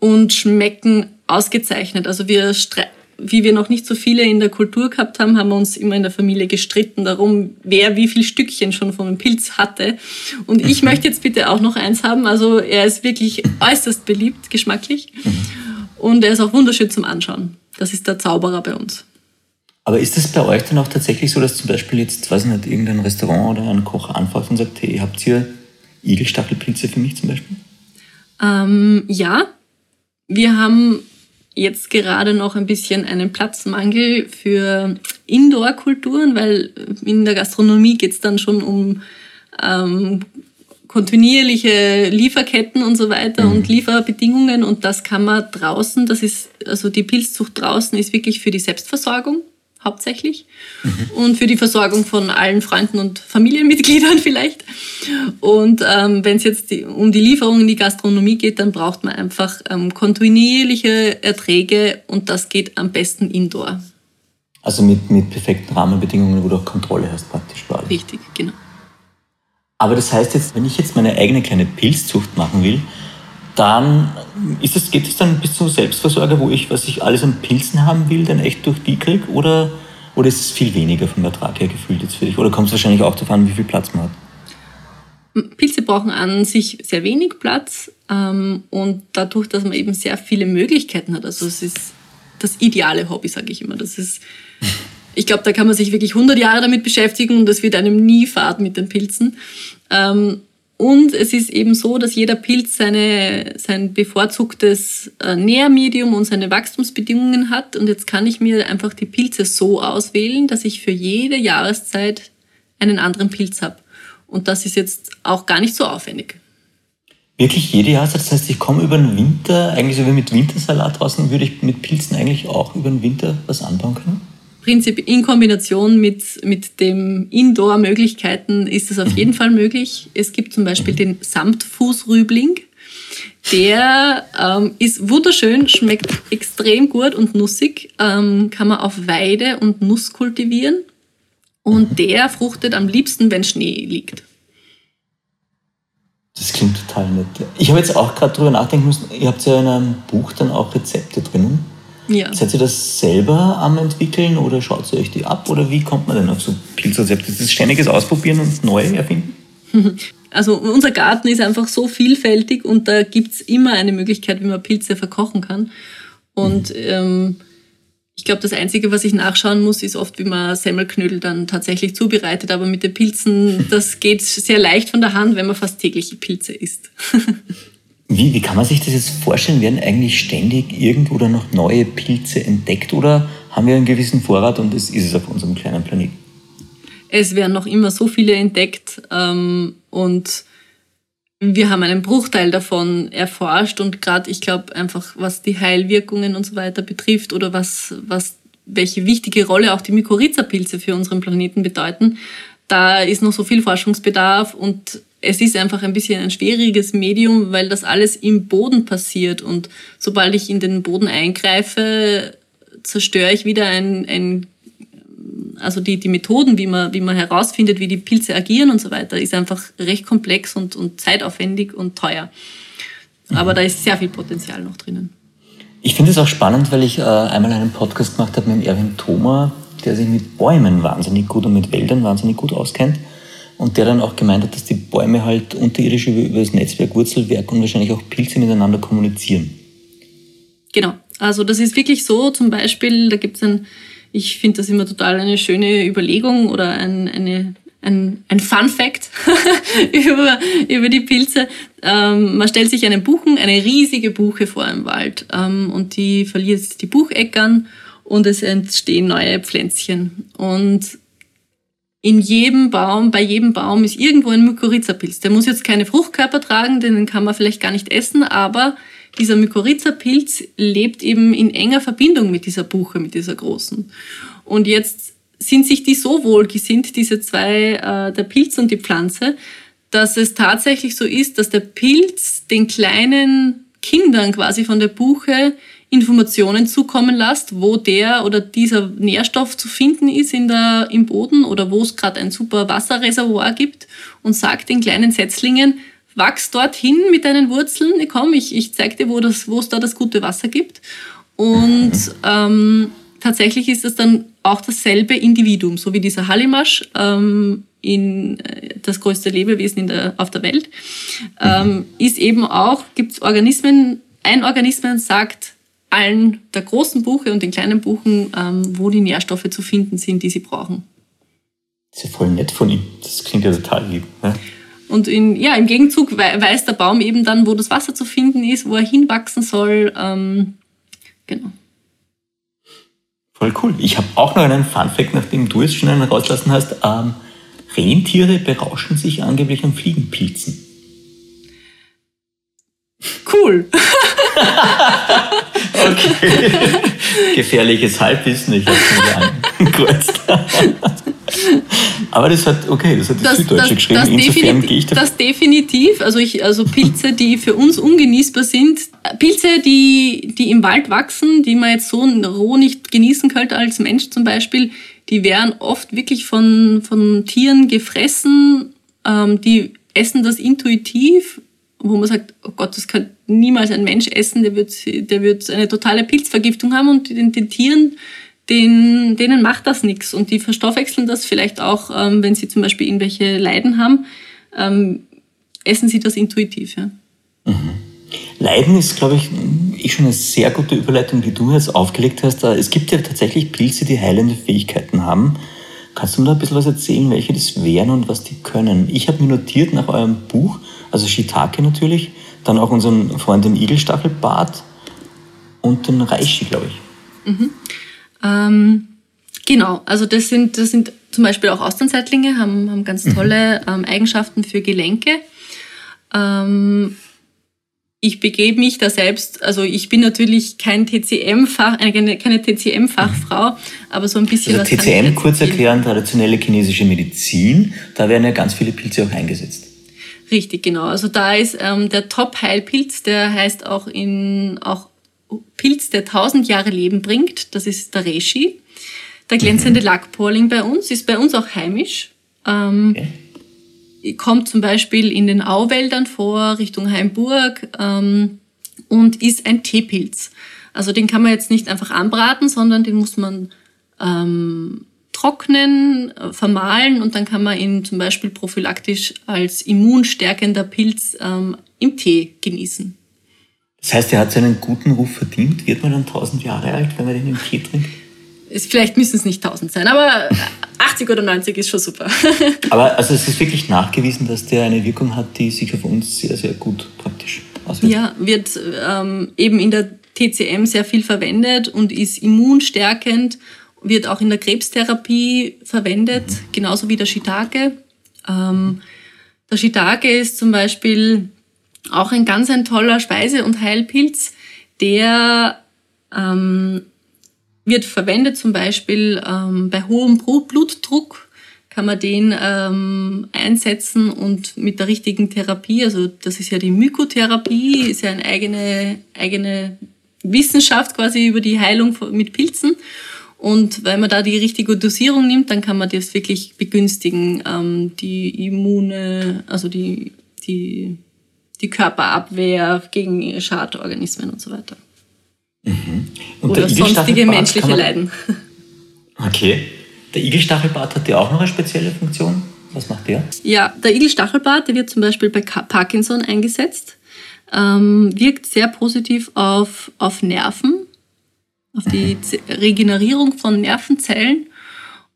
Speaker 3: und schmecken ausgezeichnet. Also wir wie wir noch nicht so viele in der Kultur gehabt haben, haben wir uns immer in der Familie gestritten darum, wer wie viel Stückchen schon von einem Pilz hatte. Und ich mhm. möchte jetzt bitte auch noch eins haben. Also er ist wirklich äußerst beliebt, geschmacklich. Und er ist auch wunderschön zum Anschauen. Das ist der Zauberer bei uns.
Speaker 2: Aber ist es bei euch dann auch tatsächlich so, dass zum Beispiel jetzt, weiß ich nicht, irgendein Restaurant oder ein Koch anfragt und sagt, hey, habt ihr Igelstachelpilze für mich zum Beispiel?
Speaker 3: Ähm, ja, wir haben jetzt gerade noch ein bisschen einen Platzmangel für Indoor-Kulturen, weil in der Gastronomie geht es dann schon um ähm, kontinuierliche Lieferketten und so weiter mhm. und Lieferbedingungen und das kann man draußen, das ist, also die Pilzzucht draußen ist wirklich für die Selbstversorgung hauptsächlich mhm. und für die Versorgung von allen Freunden und Familienmitgliedern vielleicht. Und ähm, wenn es jetzt die, um die Lieferung in die Gastronomie geht, dann braucht man einfach ähm, kontinuierliche Erträge und das geht am besten indoor.
Speaker 2: Also mit, mit perfekten Rahmenbedingungen, wo du auch Kontrolle hast praktisch.
Speaker 3: Richtig, genau.
Speaker 2: Aber das heißt jetzt, wenn ich jetzt meine eigene kleine Pilzzucht machen will, dann ist es, geht es dann bis zum Selbstversorger, wo ich, was ich alles an Pilzen haben will, dann echt durch die kriege? Oder, oder ist es viel weniger vom Ertrag her gefühlt jetzt für dich? Oder kommt es wahrscheinlich auch darauf an, wie viel Platz man hat?
Speaker 3: Pilze brauchen an sich sehr wenig Platz ähm, und dadurch, dass man eben sehr viele Möglichkeiten hat, also es ist das ideale Hobby, sage ich immer. Das ist, ich glaube, da kann man sich wirklich 100 Jahre damit beschäftigen und das wird einem nie fad mit den Pilzen. Ähm, und es ist eben so, dass jeder Pilz seine, sein bevorzugtes äh, Nährmedium und seine Wachstumsbedingungen hat. Und jetzt kann ich mir einfach die Pilze so auswählen, dass ich für jede Jahreszeit einen anderen Pilz habe. Und das ist jetzt auch gar nicht so aufwendig.
Speaker 2: Wirklich jede Jahreszeit? Das heißt, ich komme über den Winter, eigentlich so wie mit Wintersalat draußen, würde ich mit Pilzen eigentlich auch über den Winter was anbauen können?
Speaker 3: Prinzip in Kombination mit, mit den Indoor-Möglichkeiten ist es auf jeden Fall möglich. Es gibt zum Beispiel den Samtfußrübling. Der ähm, ist wunderschön, schmeckt extrem gut und nussig, ähm, kann man auf Weide und Nuss kultivieren. Und der fruchtet am liebsten, wenn Schnee liegt.
Speaker 2: Das klingt total nett. Ich habe jetzt auch gerade drüber nachdenken müssen, ihr habt ja in einem Buch dann auch Rezepte drinnen. Ja. Seid ihr das selber am entwickeln oder schaut ihr euch die ab oder wie kommt man denn auf so Pilzrezepte? Ist das ständiges Ausprobieren und neu erfinden?
Speaker 3: Also unser Garten ist einfach so vielfältig und da gibt es immer eine Möglichkeit, wie man Pilze verkochen kann. Und mhm. ähm, ich glaube, das Einzige, was ich nachschauen muss, ist oft, wie man Semmelknödel dann tatsächlich zubereitet. Aber mit den Pilzen, das geht sehr leicht von der Hand, wenn man fast tägliche Pilze isst.
Speaker 2: wie, wie kann man sich das jetzt vorstellen? Werden eigentlich ständig irgendwo da noch neue Pilze entdeckt oder haben wir einen gewissen Vorrat und das ist es auf unserem kleinen Planeten?
Speaker 3: Es werden noch immer so viele entdeckt ähm, und wir haben einen Bruchteil davon erforscht und gerade, ich glaube, einfach was die Heilwirkungen und so weiter betrifft oder was, was, welche wichtige Rolle auch die Mykorrhiza-Pilze für unseren Planeten bedeuten, da ist noch so viel Forschungsbedarf und es ist einfach ein bisschen ein schwieriges Medium, weil das alles im Boden passiert und sobald ich in den Boden eingreife, zerstöre ich wieder ein, ein also die, die Methoden, wie man, wie man herausfindet, wie die Pilze agieren und so weiter, ist einfach recht komplex und, und zeitaufwendig und teuer. Aber mhm. da ist sehr viel Potenzial noch drinnen.
Speaker 2: Ich finde es auch spannend, weil ich äh, einmal einen Podcast gemacht habe mit Erwin Thoma, der sich mit Bäumen wahnsinnig gut und mit Wäldern wahnsinnig gut auskennt. Und der dann auch gemeint hat, dass die Bäume halt unterirdisch über, über das Netzwerk Wurzelwerk und wahrscheinlich auch Pilze miteinander kommunizieren.
Speaker 3: Genau. Also das ist wirklich so, zum Beispiel, da gibt es ein ich finde das immer total eine schöne Überlegung oder ein, eine, ein, ein Fun Fact über, über die Pilze. Ähm, man stellt sich einen Buchen, eine riesige Buche vor im Wald ähm, und die verliert die Bucheckern und es entstehen neue Pflänzchen. Und in jedem Baum, bei jedem Baum ist irgendwo ein Mykorrhizapilz. Der muss jetzt keine Fruchtkörper tragen, den kann man vielleicht gar nicht essen, aber dieser Mykorrhiza-Pilz lebt eben in enger Verbindung mit dieser Buche, mit dieser großen. Und jetzt sind sich die so wohlgesinnt, diese zwei, äh, der Pilz und die Pflanze, dass es tatsächlich so ist, dass der Pilz den kleinen Kindern quasi von der Buche Informationen zukommen lässt, wo der oder dieser Nährstoff zu finden ist in der, im Boden oder wo es gerade ein super Wasserreservoir gibt und sagt den kleinen Setzlingen, wachs dorthin mit deinen Wurzeln, komm, ich, ich zeig dir, wo, das, wo es da das gute Wasser gibt. Und ähm, tatsächlich ist das dann auch dasselbe Individuum, so wie dieser Hallimasch ähm, in äh, das größte Lebewesen in der, auf der Welt, ähm, ist eben auch, gibt es Organismen, ein Organismen sagt allen der großen Buche und den kleinen Buchen, ähm, wo die Nährstoffe zu finden sind, die sie brauchen.
Speaker 2: Das ist ja voll nett von ihm. Das klingt ja total lieb. Ne?
Speaker 3: Und in, ja, im Gegenzug weiß der Baum eben dann, wo das Wasser zu finden ist, wo er hinwachsen soll. Ähm, genau.
Speaker 2: Voll cool. Ich habe auch noch einen Fun-Fact, nachdem du es schon einen rauslassen hast. Ähm, Rentiere berauschen sich angeblich an Fliegenpilzen.
Speaker 3: Cool.
Speaker 2: okay. Gefährliches Halbwissen, ich habe es. Aber das hat, okay, das hat die das, Süddeutsche das, geschrieben. Das
Speaker 3: Insofern gehe ich da Das definitiv. Also, ich, also Pilze, die für uns ungenießbar sind. Pilze, die, die im Wald wachsen, die man jetzt so roh nicht genießen könnte als Mensch zum Beispiel, die werden oft wirklich von, von Tieren gefressen. Ähm, die essen das intuitiv, wo man sagt, oh Gott, das könnte niemals ein Mensch essen, der wird, der wird eine totale Pilzvergiftung haben und den, den Tieren den, denen macht das nichts und die verstoffwechseln das vielleicht auch, ähm, wenn sie zum Beispiel irgendwelche Leiden haben, ähm, essen sie das intuitiv. Ja.
Speaker 2: Mhm. Leiden ist, glaube ich, ich schon eine sehr gute Überleitung, die du jetzt aufgelegt hast. Äh, es gibt ja tatsächlich Pilze, die heilende Fähigkeiten haben. Kannst du mir da ein bisschen was erzählen, welche das wären und was die können? Ich habe mir notiert nach eurem Buch, also Shiitake natürlich, dann auch unseren Freund den Igelstachelbart und den Reishi, glaube ich.
Speaker 3: Mhm. Ähm, genau, also das sind, das sind zum Beispiel auch Austernseitlinge, haben, haben ganz mhm. tolle ähm, Eigenschaften für Gelenke. Ähm, ich begebe mich da selbst, also ich bin natürlich kein TCM-Fach, äh, keine, keine TCM-Fachfrau, aber so ein bisschen.
Speaker 2: Also TCM, kurz erklären, traditionelle chinesische Medizin, da werden ja ganz viele Pilze auch eingesetzt.
Speaker 3: Richtig, genau. Also da ist ähm, der Top-Heilpilz, der heißt auch in auch Pilz, der tausend Jahre Leben bringt. Das ist der Reishi. Der glänzende mhm. Lackporling bei uns ist bei uns auch heimisch. Ähm, okay. Kommt zum Beispiel in den Auwäldern vor, Richtung Heimburg ähm, und ist ein Teepilz. Also den kann man jetzt nicht einfach anbraten, sondern den muss man ähm, trocknen, äh, vermahlen und dann kann man ihn zum Beispiel prophylaktisch als immunstärkender Pilz ähm, im Tee genießen.
Speaker 2: Das heißt, er hat seinen guten Ruf verdient. Wird man dann 1000 Jahre alt, wenn man den im Tee trinkt?
Speaker 3: vielleicht müssen es nicht 1000 sein, aber 80 oder 90 ist schon super.
Speaker 2: aber also es ist wirklich nachgewiesen, dass der eine Wirkung hat, die sich auf uns sehr, sehr gut praktisch auswirkt.
Speaker 3: Ja, wird ähm, eben in der TCM sehr viel verwendet und ist immunstärkend, wird auch in der Krebstherapie verwendet, mhm. genauso wie der Shiitake. Ähm, der Shiitake ist zum Beispiel auch ein ganz ein toller Speise- und Heilpilz, der ähm, wird verwendet zum Beispiel ähm, bei hohem Blutdruck kann man den ähm, einsetzen und mit der richtigen Therapie, also das ist ja die Mykotherapie, ist ja eine eigene, eigene Wissenschaft quasi über die Heilung mit Pilzen. Und wenn man da die richtige Dosierung nimmt, dann kann man das wirklich begünstigen, ähm, die Immune, also die, die, die Körperabwehr gegen Schadorganismen und so weiter. Mhm. Oder sonstige menschliche Leiden.
Speaker 2: Okay. Der Igelstachelbart hat ja auch noch eine spezielle Funktion. Was macht der?
Speaker 3: Ja, der Igelstachelbart, der wird zum Beispiel bei Parkinson eingesetzt. Ähm, wirkt sehr positiv auf, auf Nerven, auf die. Regenerierung von Nervenzellen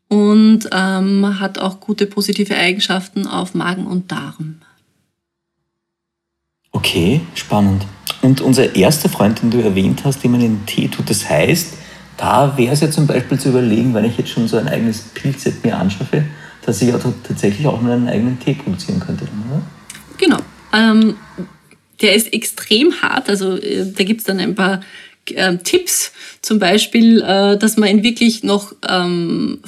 Speaker 3: und ähm, hat auch gute positive Eigenschaften auf Magen und Darm.
Speaker 2: Okay, spannend. Und unser erster Freund, den du erwähnt hast, den man in den Tee tut, das heißt, da wäre es ja zum Beispiel zu überlegen, wenn ich jetzt schon so ein eigenes Pilzset mir anschaffe, dass ich auch tatsächlich auch meinen eigenen Tee produzieren könnte. Oder?
Speaker 3: Genau. Ähm, der ist extrem hart. Also äh, da gibt es dann ein paar äh, Tipps, zum Beispiel, äh, dass man ihn wirklich noch, ähm,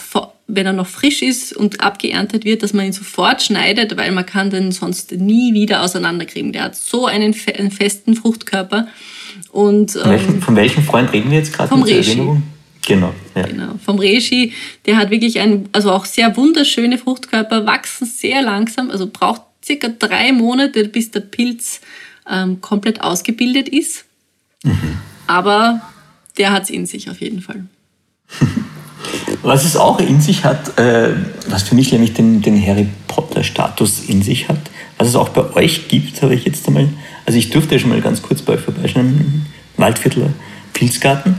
Speaker 3: wenn er noch frisch ist und abgeerntet wird, dass man ihn sofort schneidet, weil man kann den sonst nie wieder auseinanderkriegen. Der hat so einen, fe einen festen Fruchtkörper. Und,
Speaker 2: ähm, von welchem Freund reden wir jetzt gerade?
Speaker 3: Vom Reishi.
Speaker 2: Genau,
Speaker 3: ja. genau. Vom Reishi, der hat wirklich ein, also auch sehr wunderschöne Fruchtkörper, wachsen sehr langsam, also braucht circa drei Monate, bis der Pilz ähm, komplett ausgebildet ist. Mhm. Aber der hat es in sich auf jeden Fall.
Speaker 2: Was es auch in sich hat, äh, was für mich nämlich den, den Harry Potter-Status in sich hat, was es auch bei euch gibt, habe ich jetzt einmal, also ich durfte ja schon mal ganz kurz bei euch vorbeischauen, im Waldviertler Pilzgarten.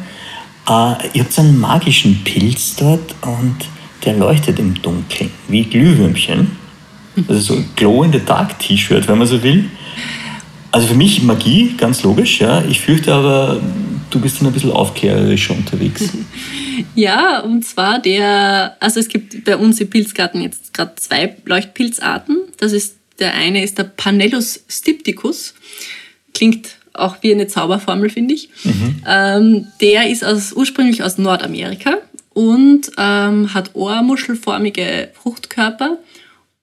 Speaker 2: Äh, ihr habt einen magischen Pilz dort und der leuchtet im Dunkeln, wie Glühwürmchen. Also so ein Glow-in-the-Dark-T-Shirt, wenn man so will. Also für mich Magie, ganz logisch, ja. Ich fürchte aber, du bist dann ein bisschen aufklärerischer unterwegs.
Speaker 3: Ja, und zwar der, also es gibt bei uns im Pilzgarten jetzt gerade zwei Leuchtpilzarten. Das ist, der eine ist der Panellus stipticus. Klingt auch wie eine Zauberformel, finde ich. Mhm. Ähm, der ist aus, ursprünglich aus Nordamerika und ähm, hat ohrmuschelförmige Fruchtkörper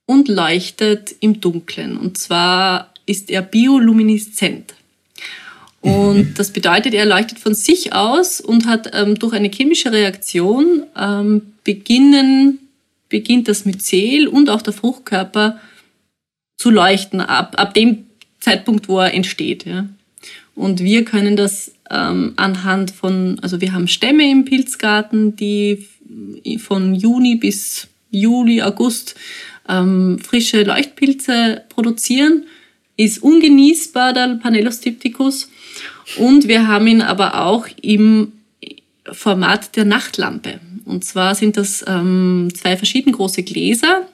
Speaker 3: und leuchtet im Dunkeln. Und zwar ist er biolumineszent. Und mhm. das bedeutet, er leuchtet von sich aus und hat ähm, durch eine chemische Reaktion ähm, beginnen, beginnt das Myzel und auch der Fruchtkörper zu leuchten, ab, ab dem Zeitpunkt, wo er entsteht. Ja. Und wir können das ähm, anhand von, also wir haben Stämme im Pilzgarten, die von Juni bis Juli, August ähm, frische Leuchtpilze produzieren ist ungenießbar, der Panellus typticus. Und wir haben ihn aber auch im Format der Nachtlampe. Und zwar sind das ähm, zwei verschiedene große Gläser,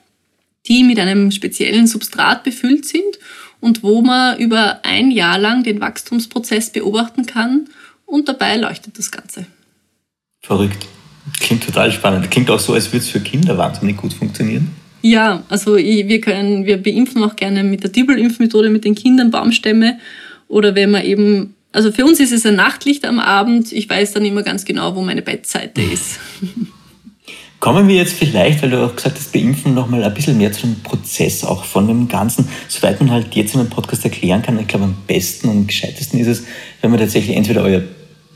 Speaker 3: die mit einem speziellen Substrat befüllt sind und wo man über ein Jahr lang den Wachstumsprozess beobachten kann und dabei leuchtet das Ganze.
Speaker 2: Verrückt. Klingt total spannend. Klingt auch so, als würde es für Kinder wahnsinnig gut funktionieren.
Speaker 3: Ja, also wir können, wir beimpfen auch gerne mit der Dübelimpfmethode mit den Kindern Baumstämme oder wenn man eben, also für uns ist es ein Nachtlicht am Abend. Ich weiß dann immer ganz genau, wo meine Bettseite ist.
Speaker 2: Kommen wir jetzt vielleicht, weil du auch gesagt hast, beimpfen nochmal ein bisschen mehr zu dem Prozess auch von dem Ganzen, soweit man halt jetzt in einem Podcast erklären kann. Ich glaube, am besten und gescheitesten ist es, wenn man tatsächlich entweder euer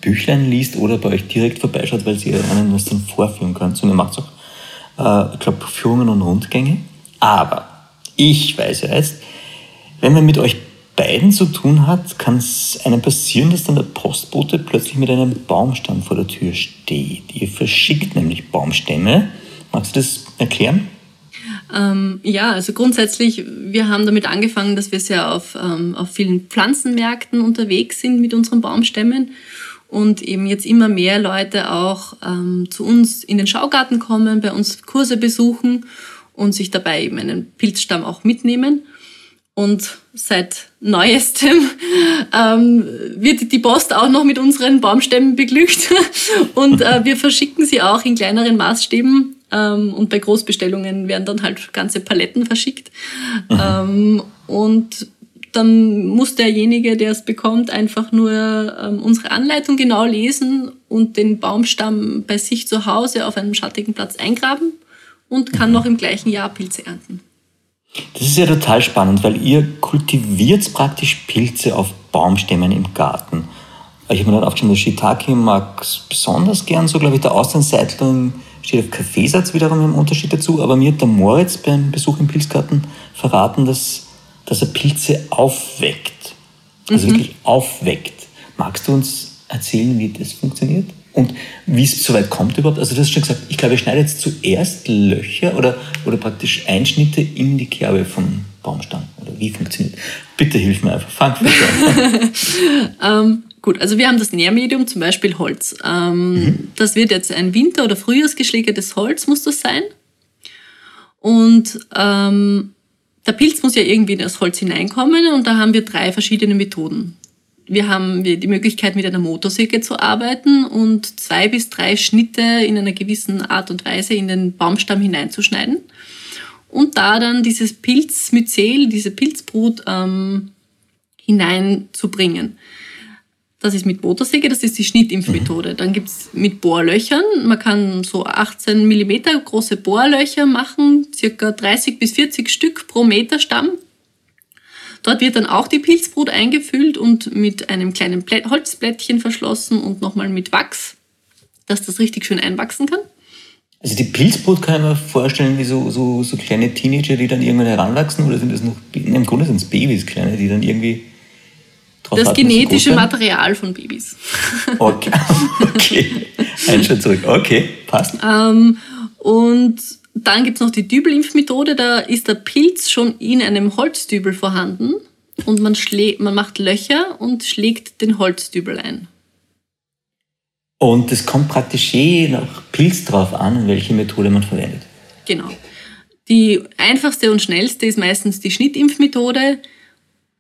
Speaker 2: Büchlein liest oder bei euch direkt vorbeischaut, weil sie einem das dann vorführen könnt. Und ihr macht auch äh, ich glaube, Führungen und Rundgänge. Aber ich weiß ja jetzt, wenn man mit euch beiden zu tun hat, kann es einem passieren, dass dann der Postbote plötzlich mit einem Baumstamm vor der Tür steht. Ihr verschickt nämlich Baumstämme. Magst du das erklären?
Speaker 3: Ähm, ja, also grundsätzlich, wir haben damit angefangen, dass wir sehr auf, ähm, auf vielen Pflanzenmärkten unterwegs sind mit unseren Baumstämmen und eben jetzt immer mehr Leute auch ähm, zu uns in den Schaugarten kommen, bei uns Kurse besuchen und sich dabei eben einen Pilzstamm auch mitnehmen. Und seit neuestem ähm, wird die Post auch noch mit unseren Baumstämmen beglückt. Und äh, wir verschicken sie auch in kleineren Maßstäben. Ähm, und bei Großbestellungen werden dann halt ganze Paletten verschickt. Ähm, und dann muss derjenige, der es bekommt, einfach nur ähm, unsere Anleitung genau lesen und den Baumstamm bei sich zu Hause auf einem schattigen Platz eingraben und kann mhm. noch im gleichen Jahr Pilze ernten.
Speaker 2: Das ist ja total spannend, weil ihr kultiviert praktisch Pilze auf Baumstämmen im Garten. Ich habe mir dann aufgeschrieben, der Shiitake mag es besonders gern, so glaube ich, der Austernseitling steht auf Kaffeesatz wiederum im Unterschied dazu, aber mir hat der Moritz beim Besuch im Pilzgarten verraten, dass, dass er Pilze aufweckt. Also mhm. wirklich aufweckt. Magst du uns erzählen, wie das funktioniert? Und wie es soweit kommt überhaupt, also du hast schon gesagt, ich glaube, ihr schneidet jetzt zuerst Löcher oder, oder praktisch Einschnitte in die Kerbe vom Baumstamm. Oder wie funktioniert? Bitte hilf mir einfach. Fang
Speaker 3: an. ähm, gut, also wir haben das Nährmedium, zum Beispiel Holz. Ähm, mhm. Das wird jetzt ein Winter- oder Frühjahrsgeschlägertes Holz, muss das sein. Und ähm, der Pilz muss ja irgendwie in das Holz hineinkommen und da haben wir drei verschiedene Methoden wir haben die Möglichkeit, mit einer Motorsäge zu arbeiten und zwei bis drei Schnitte in einer gewissen Art und Weise in den Baumstamm hineinzuschneiden. Und da dann dieses Pilzmyzel, diese Pilzbrut ähm, hineinzubringen. Das ist mit Motorsäge, das ist die Schnittimpfmethode. Mhm. Dann gibt es mit Bohrlöchern. Man kann so 18 mm große Bohrlöcher machen, circa 30 bis 40 Stück pro Meter Stamm. Dort wird dann auch die Pilzbrut eingefüllt und mit einem kleinen Holzblättchen verschlossen und nochmal mit Wachs, dass das richtig schön einwachsen kann.
Speaker 2: Also die Pilzbrut kann ich mir vorstellen wie so, so, so kleine Teenager, die dann irgendwann heranwachsen oder sind das noch, im Grunde sind es Babys, kleine, die dann irgendwie
Speaker 3: drauf Das genetische Material von Babys.
Speaker 2: Okay, okay. Ein Schritt zurück. Okay, passt.
Speaker 3: Ähm, und dann gibt es noch die Dübelimpfmethode, da ist der Pilz schon in einem Holzdübel vorhanden und man, man macht Löcher und schlägt den Holzdübel ein.
Speaker 2: Und es kommt praktisch je nach Pilz drauf an, welche Methode man verwendet.
Speaker 3: Genau. Die einfachste und schnellste ist meistens die Schnittimpfmethode.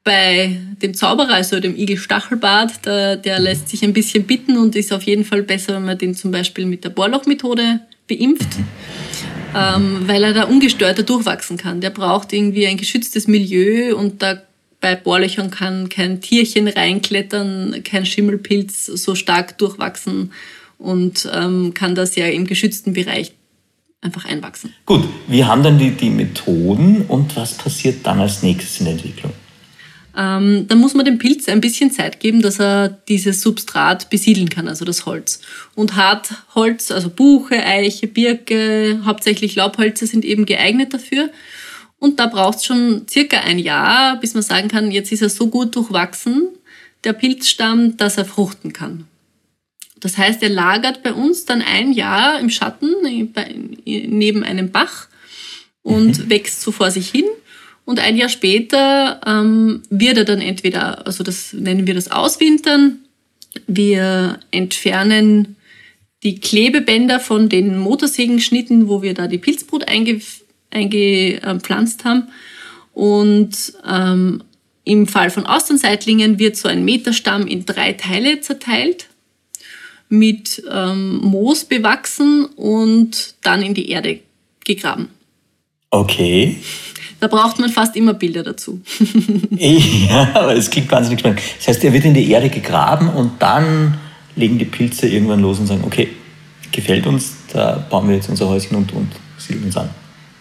Speaker 3: Bei dem Zauberer, also dem Igel-Stachelbart, der, der lässt sich ein bisschen bitten und ist auf jeden Fall besser, wenn man den zum Beispiel mit der Bohrlochmethode beimpft. Mhm ähm, weil er da ungestörter durchwachsen kann. Der braucht irgendwie ein geschütztes Milieu und da bei Bohrlöchern kann kein Tierchen reinklettern, kein Schimmelpilz so stark durchwachsen und ähm, kann das ja im geschützten Bereich einfach einwachsen.
Speaker 2: Gut, wir haben dann die, die Methoden und was passiert dann als nächstes in der Entwicklung?
Speaker 3: Ähm, dann muss man dem Pilz ein bisschen Zeit geben, dass er dieses Substrat besiedeln kann, also das Holz. Und Hartholz, also Buche, Eiche, Birke, hauptsächlich Laubholze sind eben geeignet dafür. Und da braucht es schon circa ein Jahr, bis man sagen kann, jetzt ist er so gut durchwachsen, der Pilzstamm, dass er fruchten kann. Das heißt, er lagert bei uns dann ein Jahr im Schatten neben einem Bach und mhm. wächst so vor sich hin. Und ein Jahr später ähm, wird er dann entweder, also das nennen wir das Auswintern, wir entfernen die Klebebänder von den Motorsägenschnitten, wo wir da die Pilzbrut einge, eingepflanzt haben. Und ähm, im Fall von Austernseitlingen wird so ein Meterstamm in drei Teile zerteilt, mit ähm, Moos bewachsen und dann in die Erde gegraben.
Speaker 2: Okay.
Speaker 3: Da braucht man fast immer Bilder dazu.
Speaker 2: ja, aber es klingt wahnsinnig spannend. Das heißt, er wird in die Erde gegraben und dann legen die Pilze irgendwann los und sagen, okay, gefällt uns, da bauen wir jetzt unser Häuschen und, und siedeln uns an.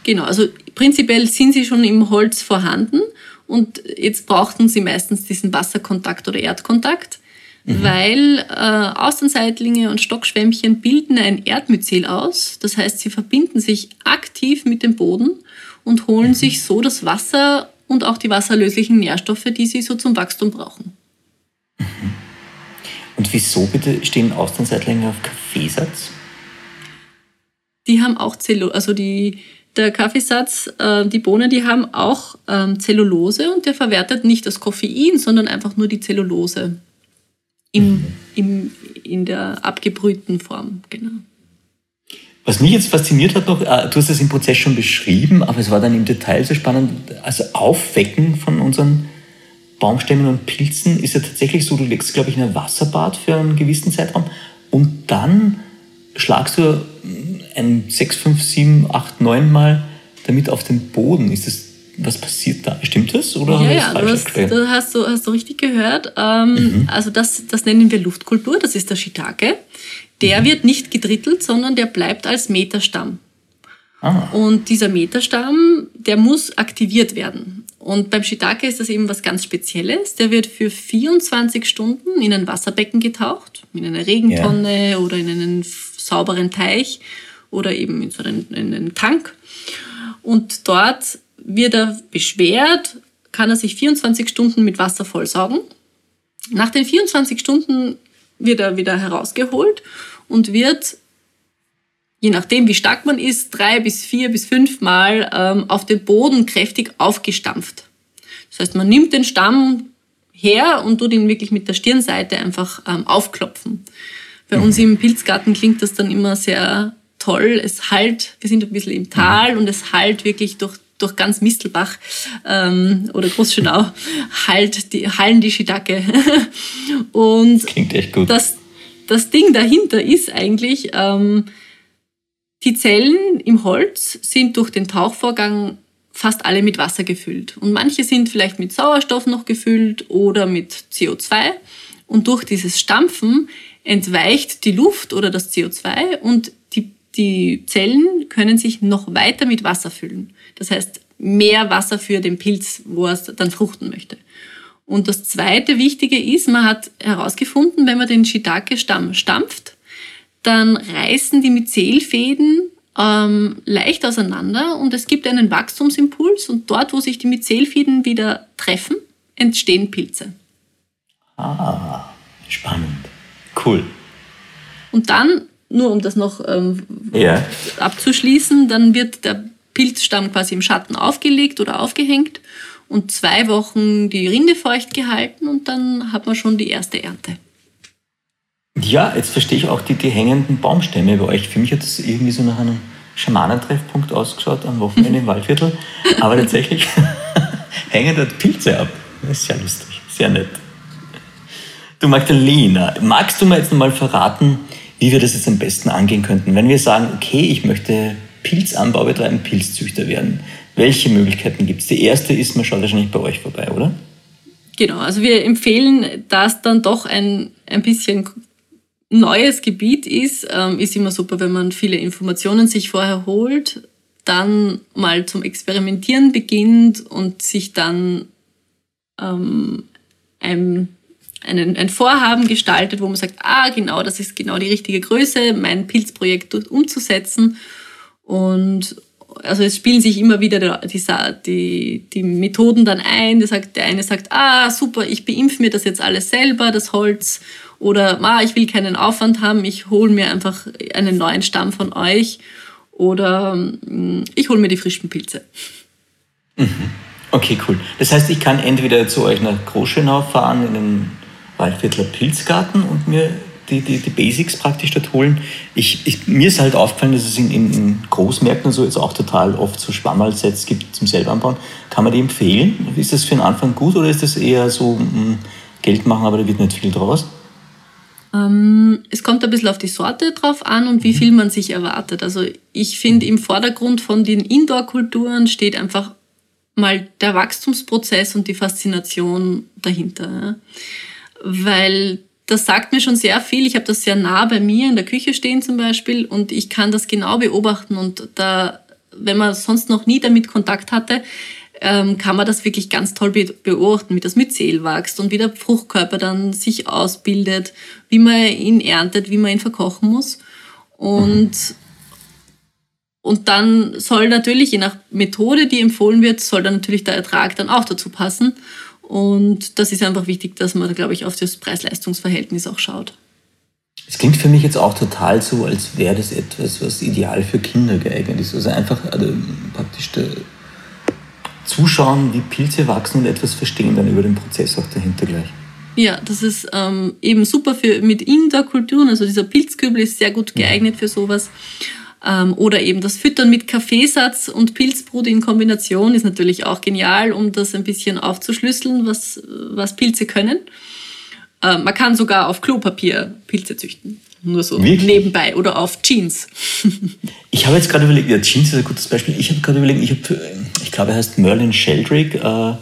Speaker 3: Genau, also prinzipiell sind sie schon im Holz vorhanden und jetzt brauchten sie meistens diesen Wasserkontakt oder Erdkontakt, mhm. weil äh, Außenseitlinge und Stockschwämmchen bilden ein Erdmyzel aus. Das heißt, sie verbinden sich aktiv mit dem Boden und holen mhm. sich so das Wasser und auch die wasserlöslichen Nährstoffe, die sie so zum Wachstum brauchen.
Speaker 2: Mhm. Und wieso bitte stehen Austernseitlinge auf Kaffeesatz?
Speaker 3: Die haben auch Zellulose, also die, der Kaffeesatz, äh, die Bohnen, die haben auch ähm, Zellulose und der verwertet nicht das Koffein, sondern einfach nur die Zellulose im, mhm. im, in der abgebrühten Form. Genau.
Speaker 2: Was mich jetzt fasziniert hat noch, äh, du hast es im Prozess schon beschrieben, aber es war dann im Detail so spannend, also Aufwecken von unseren Baumstämmen und Pilzen ist ja tatsächlich so, du legst, glaube ich, in ein Wasserbad für einen gewissen Zeitraum und dann schlagst du ein 6, 5, 7, 8, 9 Mal damit auf den Boden. Ist das, was passiert da? Stimmt das? Oder
Speaker 3: ja, ja, du hast, das hast du, hast du richtig gehört. Ähm, mhm. Also das, das nennen wir Luftkultur, das ist der Shiitake. Der mhm. wird nicht gedrittelt, sondern der bleibt als Meterstamm. Ah. Und dieser Meterstamm, der muss aktiviert werden. Und beim Shiitake ist das eben was ganz Spezielles. Der wird für 24 Stunden in ein Wasserbecken getaucht, in eine Regentonne ja. oder in einen sauberen Teich oder eben in so einen, in einen Tank. Und dort wird er beschwert, kann er sich 24 Stunden mit Wasser vollsaugen. Nach den 24 Stunden wird er wieder herausgeholt und wird, je nachdem wie stark man ist, drei bis vier bis fünf Mal ähm, auf den Boden kräftig aufgestampft. Das heißt, man nimmt den Stamm her und tut ihn wirklich mit der Stirnseite einfach ähm, aufklopfen. Bei uns im Pilzgarten klingt das dann immer sehr toll. Es halt, wir sind ein bisschen im Tal und es halt wirklich durch, durch ganz Mistelbach ähm, oder Großschönau halt die, hallen die Shiitake. und
Speaker 2: das klingt echt gut.
Speaker 3: Das, das Ding dahinter ist eigentlich, ähm, die Zellen im Holz sind durch den Tauchvorgang fast alle mit Wasser gefüllt. Und manche sind vielleicht mit Sauerstoff noch gefüllt oder mit CO2. Und durch dieses Stampfen entweicht die Luft oder das CO2 und die Zellen können sich noch weiter mit Wasser füllen. Das heißt, mehr Wasser für den Pilz, wo er dann fruchten möchte. Und das zweite Wichtige ist, man hat herausgefunden, wenn man den Shiitake-Stamm stampft, dann reißen die Myzelfäden ähm, leicht auseinander und es gibt einen Wachstumsimpuls und dort, wo sich die Myzelfäden wieder treffen, entstehen Pilze.
Speaker 2: Ah, spannend. Cool.
Speaker 3: Und dann nur um das noch ähm, ja. abzuschließen, dann wird der Pilzstamm quasi im Schatten aufgelegt oder aufgehängt und zwei Wochen die Rinde feucht gehalten und dann hat man schon die erste Ernte.
Speaker 2: Ja, jetzt verstehe ich auch die, die hängenden Baumstämme bei euch. Für mich hat das irgendwie so nach einem Schamanentreffpunkt ausgeschaut am Wochenende im Waldviertel. Aber tatsächlich hängen dort Pilze ab. Das ist sehr lustig, sehr nett. Du Magdalena, magst du mir jetzt mal verraten, wie wir das jetzt am besten angehen könnten. Wenn wir sagen, okay, ich möchte Pilzanbau betreiben, Pilzzüchter werden, welche Möglichkeiten gibt es? Die erste ist, man schaut wahrscheinlich bei euch vorbei, oder?
Speaker 3: Genau, also wir empfehlen, dass dann doch ein, ein bisschen neues Gebiet ist, ähm, ist immer super, wenn man viele Informationen sich vorher holt, dann mal zum Experimentieren beginnt und sich dann ähm, ein einen, ein Vorhaben gestaltet, wo man sagt, ah, genau, das ist genau die richtige Größe, mein Pilzprojekt umzusetzen. Und also es spielen sich immer wieder die, die, die Methoden dann ein. Der, eine sagt, ah, super, ich beimpfe mir das jetzt alles selber, das Holz. Oder, ah, ich will keinen Aufwand haben, ich hole mir einfach einen neuen Stamm von euch. Oder mm, ich hole mir die frischen Pilze.
Speaker 2: Mhm. Okay, cool. Das heißt, ich kann entweder zu euch nach Großschönau fahren, in den Waldviertler Pilzgarten und mir die, die, die Basics praktisch dort holen. Ich, ich, mir ist halt aufgefallen, dass es in, in, Großmärkten so jetzt auch total oft so Schwammerlsets gibt zum selber anbauen. Kann man die empfehlen? Ist das für den Anfang gut oder ist das eher so mh, hm, Geld machen, aber da wird nicht viel draus?
Speaker 3: Ähm, es kommt ein bisschen auf die Sorte drauf an und wie mhm. viel man sich erwartet. Also ich finde, im Vordergrund von den Indoor-Kulturen steht einfach mal der Wachstumsprozess und die Faszination dahinter weil das sagt mir schon sehr viel. Ich habe das sehr nah bei mir in der Küche stehen zum Beispiel und ich kann das genau beobachten und da, wenn man sonst noch nie damit Kontakt hatte, ähm, kann man das wirklich ganz toll beobachten, wie das Myzel wächst und wie der Fruchtkörper dann sich ausbildet, wie man ihn erntet, wie man ihn verkochen muss. Und Und dann soll natürlich, je nach Methode, die empfohlen wird, soll dann natürlich der Ertrag dann auch dazu passen. Und das ist einfach wichtig, dass man, glaube ich, auf das Preis-Leistungs-Verhältnis auch schaut.
Speaker 2: Es klingt für mich jetzt auch total so, als wäre das etwas, was ideal für Kinder geeignet ist. Also einfach also praktisch zuschauen, wie Pilze wachsen und etwas verstehen dann über den Prozess auch dahinter gleich.
Speaker 3: Ja, das ist ähm, eben super für mit Indoor-Kulturen. Also dieser Pilzkübel ist sehr gut geeignet für sowas. Ähm, oder eben das Füttern mit Kaffeesatz und Pilzbrut in Kombination ist natürlich auch genial, um das ein bisschen aufzuschlüsseln, was, was Pilze können. Ähm, man kann sogar auf Klopapier Pilze züchten. Nur so Wirklich? nebenbei oder auf Jeans.
Speaker 2: ich habe jetzt gerade überlegt, ja, Jeans ist ein gutes Beispiel. Ich habe gerade überlegt, ich, hab, ich glaube, er heißt Merlin Sheldrake, äh,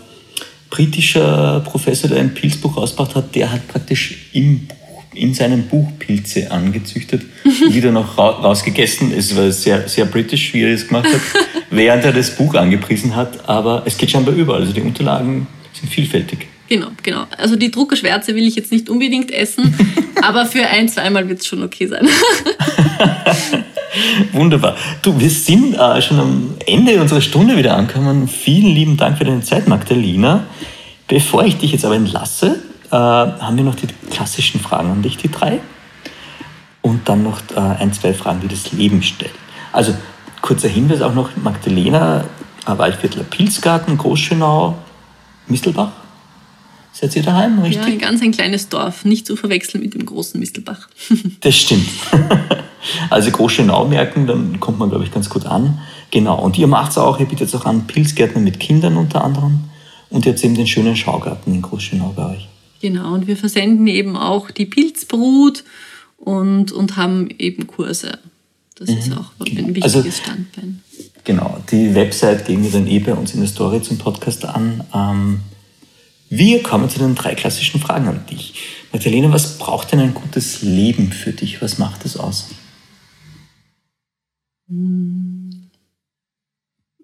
Speaker 2: britischer Professor, der ein Pilzbuch rausgebracht hat, der hat praktisch im in seinem Buch Pilze angezüchtet und wieder noch rausgegessen. Es war sehr, sehr britisch, wie er das gemacht hat, während er das Buch angepriesen hat. Aber es geht scheinbar überall. Also die Unterlagen sind vielfältig.
Speaker 3: Genau, genau. Also die Druckerschwärze will ich jetzt nicht unbedingt essen, aber für ein, zweimal wird es schon okay sein.
Speaker 2: Wunderbar. Du, wir sind äh, schon am Ende unserer Stunde wieder angekommen. Vielen lieben Dank für deine Zeit, Magdalena. Bevor ich dich jetzt aber entlasse, äh, haben wir noch die klassischen Fragen an dich, die drei. Und dann noch äh, ein, zwei Fragen, die das Leben stellen. Also kurzer Hinweis auch noch, Magdalena, äh, Waldviertler Pilzgarten, Großschönau, Mistelbach. Seid ihr daheim, richtig?
Speaker 3: Ja, ein ganz ein kleines Dorf, nicht zu verwechseln mit dem großen Mistelbach.
Speaker 2: das stimmt. also Großschönau merken, dann kommt man, glaube ich, ganz gut an. Genau, und ihr macht es auch, ihr bietet es auch an, Pilzgärtner mit Kindern unter anderem. Und jetzt eben den schönen Schaugarten in Großschönau bei euch.
Speaker 3: Genau, und wir versenden eben auch die Pilzbrut und, und haben eben Kurse. Das mhm. ist auch ein wichtiges also, Standbein.
Speaker 2: Genau, die Website geben wir dann eh bei uns in der Story zum Podcast an. Ähm, wir kommen zu den drei klassischen Fragen an dich. Magdalena, was braucht denn ein gutes Leben für dich? Was macht es aus?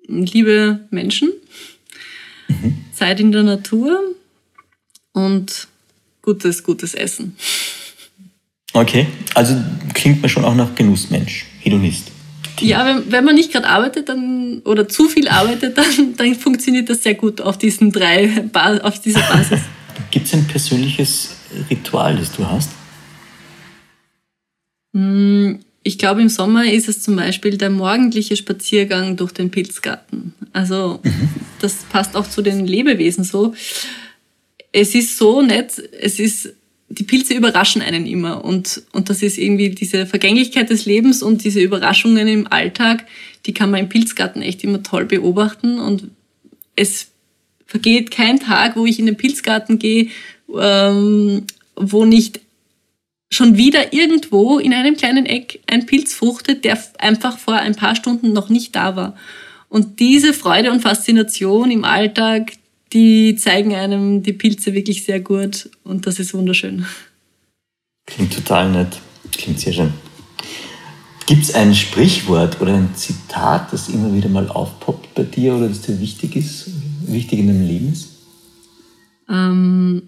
Speaker 3: Liebe Menschen, mhm. Zeit in der Natur und gutes, gutes Essen.
Speaker 2: Okay, also klingt mir schon auch nach Genussmensch, Hedonist.
Speaker 3: Ja, wenn, wenn man nicht gerade arbeitet dann, oder zu viel arbeitet, dann, dann funktioniert das sehr gut auf diesen drei, auf dieser Basis.
Speaker 2: Gibt es ein persönliches Ritual, das du hast?
Speaker 3: Hm, ich glaube, im Sommer ist es zum Beispiel der morgendliche Spaziergang durch den Pilzgarten. Also mhm. das passt auch zu den Lebewesen so. Es ist so nett, es ist die Pilze überraschen einen immer und, und das ist irgendwie diese Vergänglichkeit des Lebens und diese Überraschungen im Alltag, die kann man im Pilzgarten echt immer toll beobachten und es vergeht kein Tag, wo ich in den Pilzgarten gehe, ähm, wo nicht schon wieder irgendwo in einem kleinen Eck ein Pilz fruchtet, der einfach vor ein paar Stunden noch nicht da war. Und diese Freude und Faszination im Alltag, die zeigen einem die Pilze wirklich sehr gut und das ist wunderschön.
Speaker 2: Klingt total nett. Klingt sehr schön. Gibt es ein Sprichwort oder ein Zitat, das immer wieder mal aufpoppt bei dir oder das dir wichtig ist, wichtig in deinem Leben ist?
Speaker 3: Ähm,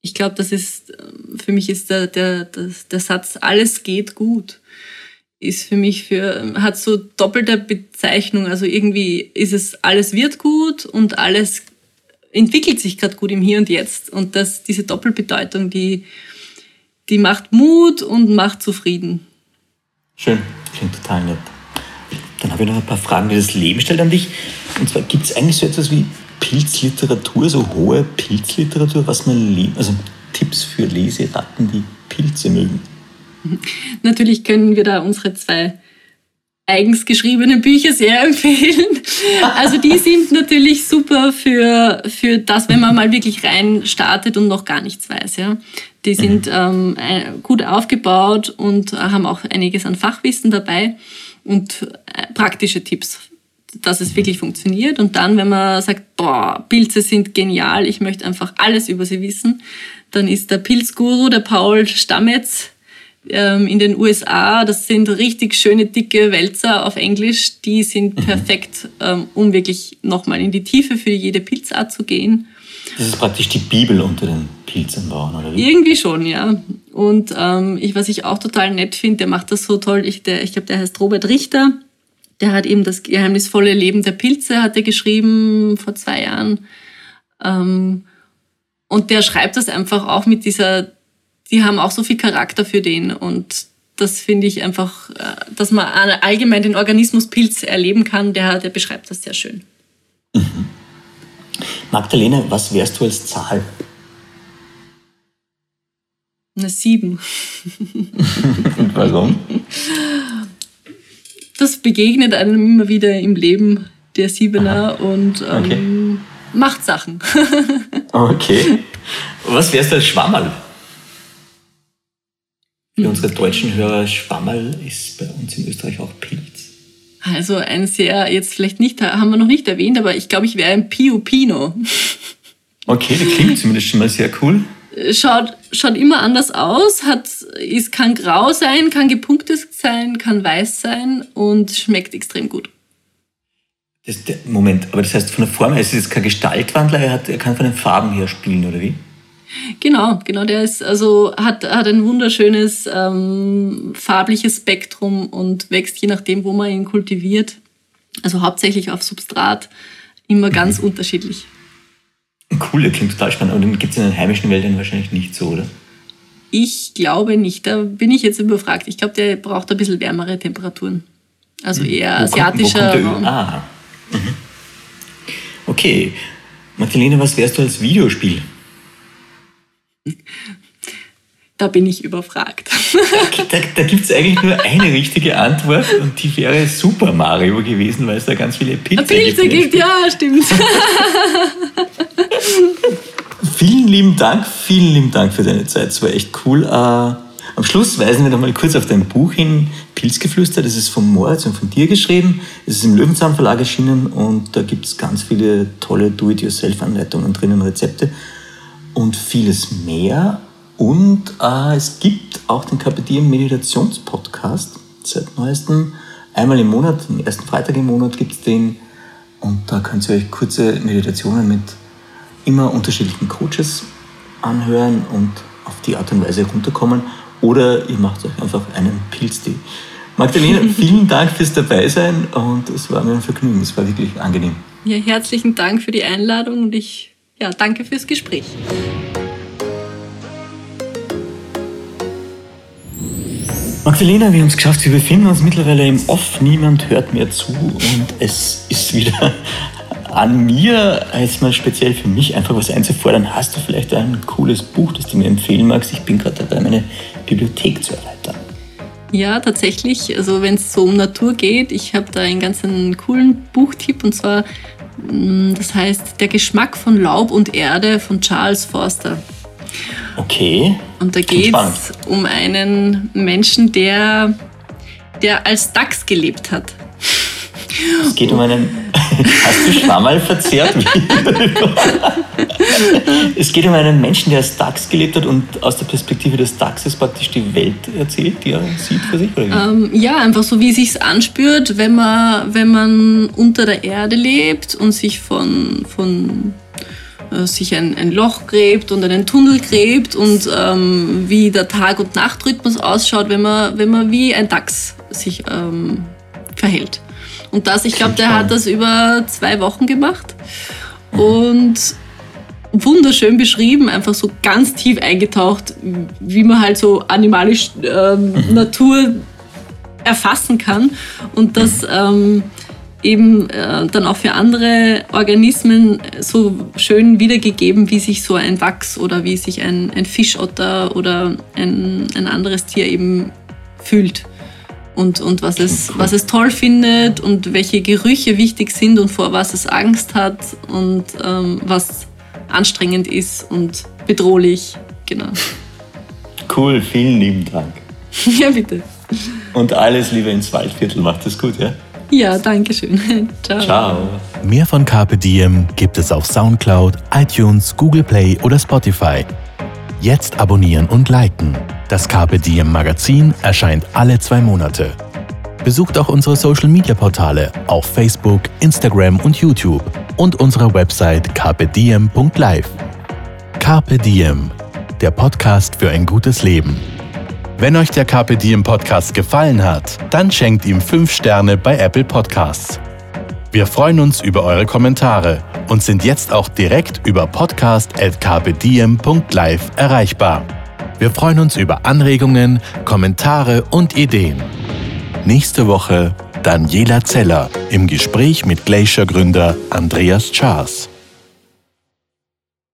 Speaker 3: ich glaube, das ist, für mich ist der, der, der, der Satz, alles geht gut ist für mich für, hat so doppelte Bezeichnung. Also irgendwie ist es, alles wird gut und alles entwickelt sich gerade gut im Hier und Jetzt. Und das, diese Doppelbedeutung, die, die macht Mut und macht zufrieden.
Speaker 2: Schön, klingt total nett. Dann habe ich noch ein paar Fragen, die das Leben stellt an dich. Und zwar, gibt es eigentlich so etwas wie Pilzliteratur, so hohe Pilzliteratur, was man, also Tipps für Leseratten, die Pilze mögen?
Speaker 3: Natürlich können wir da unsere zwei eigens geschriebenen Bücher sehr empfehlen. Also die sind natürlich super für, für das, wenn man mal wirklich rein startet und noch gar nichts weiß. Ja. Die sind mhm. ähm, gut aufgebaut und haben auch einiges an Fachwissen dabei und äh, praktische Tipps, dass es wirklich funktioniert. Und dann, wenn man sagt, boah, Pilze sind genial, ich möchte einfach alles über sie wissen, dann ist der Pilzguru, der Paul Stammetz, ähm, in den USA, das sind richtig schöne, dicke Wälzer auf Englisch, die sind mhm. perfekt, ähm, um wirklich nochmal in die Tiefe für jede Pilzart zu gehen.
Speaker 2: Das ist praktisch die Bibel unter den Pilzenbauern, oder
Speaker 3: wie? Irgendwie schon, ja. Und ähm, ich, was ich auch total nett finde, der macht das so toll. Ich, ich glaube, der heißt Robert Richter. Der hat eben das geheimnisvolle Leben der Pilze hat er geschrieben vor zwei Jahren. Ähm, und der schreibt das einfach auch mit dieser, die haben auch so viel Charakter für den und das finde ich einfach, äh, dass man allgemein den Organismus Pilz erleben kann, der, der beschreibt das sehr schön.
Speaker 2: Mhm. Magdalena, was wärst du als Zahl?
Speaker 3: Eine sieben.
Speaker 2: Warum?
Speaker 3: Das begegnet einem immer wieder im Leben, der Siebener, Aha. und ähm, okay. macht Sachen.
Speaker 2: okay. Was wärst du als Schwammerl? Für unsere deutschen Hörer, Schwammerl ist bei uns in Österreich auch Pilz.
Speaker 3: Also ein sehr, jetzt vielleicht nicht, haben wir noch nicht erwähnt, aber ich glaube, ich wäre ein Pio Pino.
Speaker 2: Okay, das klingt zumindest schon mal sehr cool.
Speaker 3: Schaut, schaut immer anders aus, hat, ist, kann grau sein, kann gepunktet sein, kann weiß sein und schmeckt extrem gut.
Speaker 2: Das, Moment, aber das heißt von der Form her ist es kein Gestaltwandler, er, hat, er kann von den Farben her spielen, oder wie?
Speaker 3: Genau, genau, der ist also hat, hat ein wunderschönes ähm, farbliches Spektrum und wächst je nachdem, wo man ihn kultiviert. Also hauptsächlich auf Substrat, immer ganz mhm. unterschiedlich.
Speaker 2: Cool, der klingt total spannend. Aber den gibt es in den heimischen Wäldern wahrscheinlich nicht so, oder?
Speaker 3: Ich glaube nicht. Da bin ich jetzt überfragt. Ich glaube, der braucht ein bisschen wärmere Temperaturen. Also mhm. eher wo asiatischer
Speaker 2: kommt, Raum. Ah. Mhm. Okay. Magdalena, was wärst du als Videospiel?
Speaker 3: Da bin ich überfragt.
Speaker 2: Da, da, da gibt es eigentlich nur eine richtige Antwort und die wäre Super Mario gewesen, weil es da ganz viele Pilze,
Speaker 3: Pilze gibt. gibt ja, stimmt.
Speaker 2: vielen lieben Dank, vielen lieben Dank für deine Zeit. Es war echt cool. Äh, am Schluss weisen wir noch mal kurz auf dein Buch hin, Pilzgeflüster. Das ist von Moritz und von dir geschrieben. Es ist im Löwenzahn Verlag erschienen und da gibt es ganz viele tolle Do-it-yourself-Anleitungen drin und Rezepte und vieles mehr. Und äh, es gibt auch den Kapitieren Meditationspodcast seit neuestem. Einmal im Monat, den ersten Freitag im Monat gibt es den. Und da könnt ihr euch kurze Meditationen mit immer unterschiedlichen Coaches anhören und auf die Art und Weise runterkommen. Oder ihr macht euch einfach einen Pilztee. Magdalena, vielen Dank fürs Dabeisein und es war mir ein Vergnügen. Es war wirklich angenehm.
Speaker 3: Ja, herzlichen Dank für die Einladung und ich ja, danke fürs Gespräch.
Speaker 2: Magdalena, wir haben es geschafft. Wir befinden uns mittlerweile im Off. Niemand hört mehr zu und es ist wieder an mir, jetzt mal speziell für mich, einfach was einzufordern. Hast du vielleicht ein cooles Buch, das du mir empfehlen magst? Ich bin gerade dabei, meine Bibliothek zu erweitern.
Speaker 3: Ja, tatsächlich. Also wenn es so um Natur geht, ich habe da einen ganz coolen Buchtipp und zwar das heißt Der Geschmack von Laub und Erde von Charles Forster.
Speaker 2: Okay.
Speaker 3: Und da geht es um einen Menschen, der, der als Dachs gelebt hat.
Speaker 2: Es geht um einen. Hast du Schwammerl verzehrt? es geht um einen Menschen, der als Dachs gelebt hat und aus der Perspektive des Dachses praktisch die Welt erzählt, die er sieht für sich.
Speaker 3: Ähm, ja, einfach so, wie es sich anspürt, wenn man, wenn man unter der Erde lebt und sich von, von äh, sich ein, ein Loch gräbt und einen Tunnel gräbt und ähm, wie der Tag- und Nachtrhythmus ausschaut, wenn man, wenn man wie ein Dachs sich ähm, verhält. Und das, ich glaube, der hat das über zwei Wochen gemacht. Und wunderschön beschrieben, einfach so ganz tief eingetaucht, wie man halt so animalisch ähm, mhm. Natur erfassen kann. Und das mhm. ähm, eben äh, dann auch für andere Organismen so schön wiedergegeben, wie sich so ein Wachs oder wie sich ein, ein Fischotter oder ein, ein anderes Tier eben fühlt und, und was, es, was es toll findet und welche Gerüche wichtig sind und vor was es Angst hat und ähm, was anstrengend ist und bedrohlich. Genau.
Speaker 2: Cool, vielen lieben Dank.
Speaker 3: ja, bitte.
Speaker 2: Und alles Liebe ins Waldviertel. Macht es gut, ja?
Speaker 3: Ja, danke schön. Ciao. Ciao.
Speaker 1: Mehr von Carpe Diem gibt es auf Soundcloud, iTunes, Google Play oder Spotify. Jetzt abonnieren und liken. Das Carpe Diem Magazin erscheint alle zwei Monate. Besucht auch unsere Social Media Portale auf Facebook, Instagram und YouTube und unsere Website carpediem.live. Carpe Diem, der Podcast für ein gutes Leben. Wenn euch der Carpe Diem Podcast gefallen hat, dann schenkt ihm 5 Sterne bei Apple Podcasts. Wir freuen uns über eure Kommentare und sind jetzt auch direkt über podcast.kpdiem.live erreichbar. Wir freuen uns über Anregungen, Kommentare und Ideen. Nächste Woche Daniela Zeller im Gespräch mit Glacier-Gründer Andreas Chars.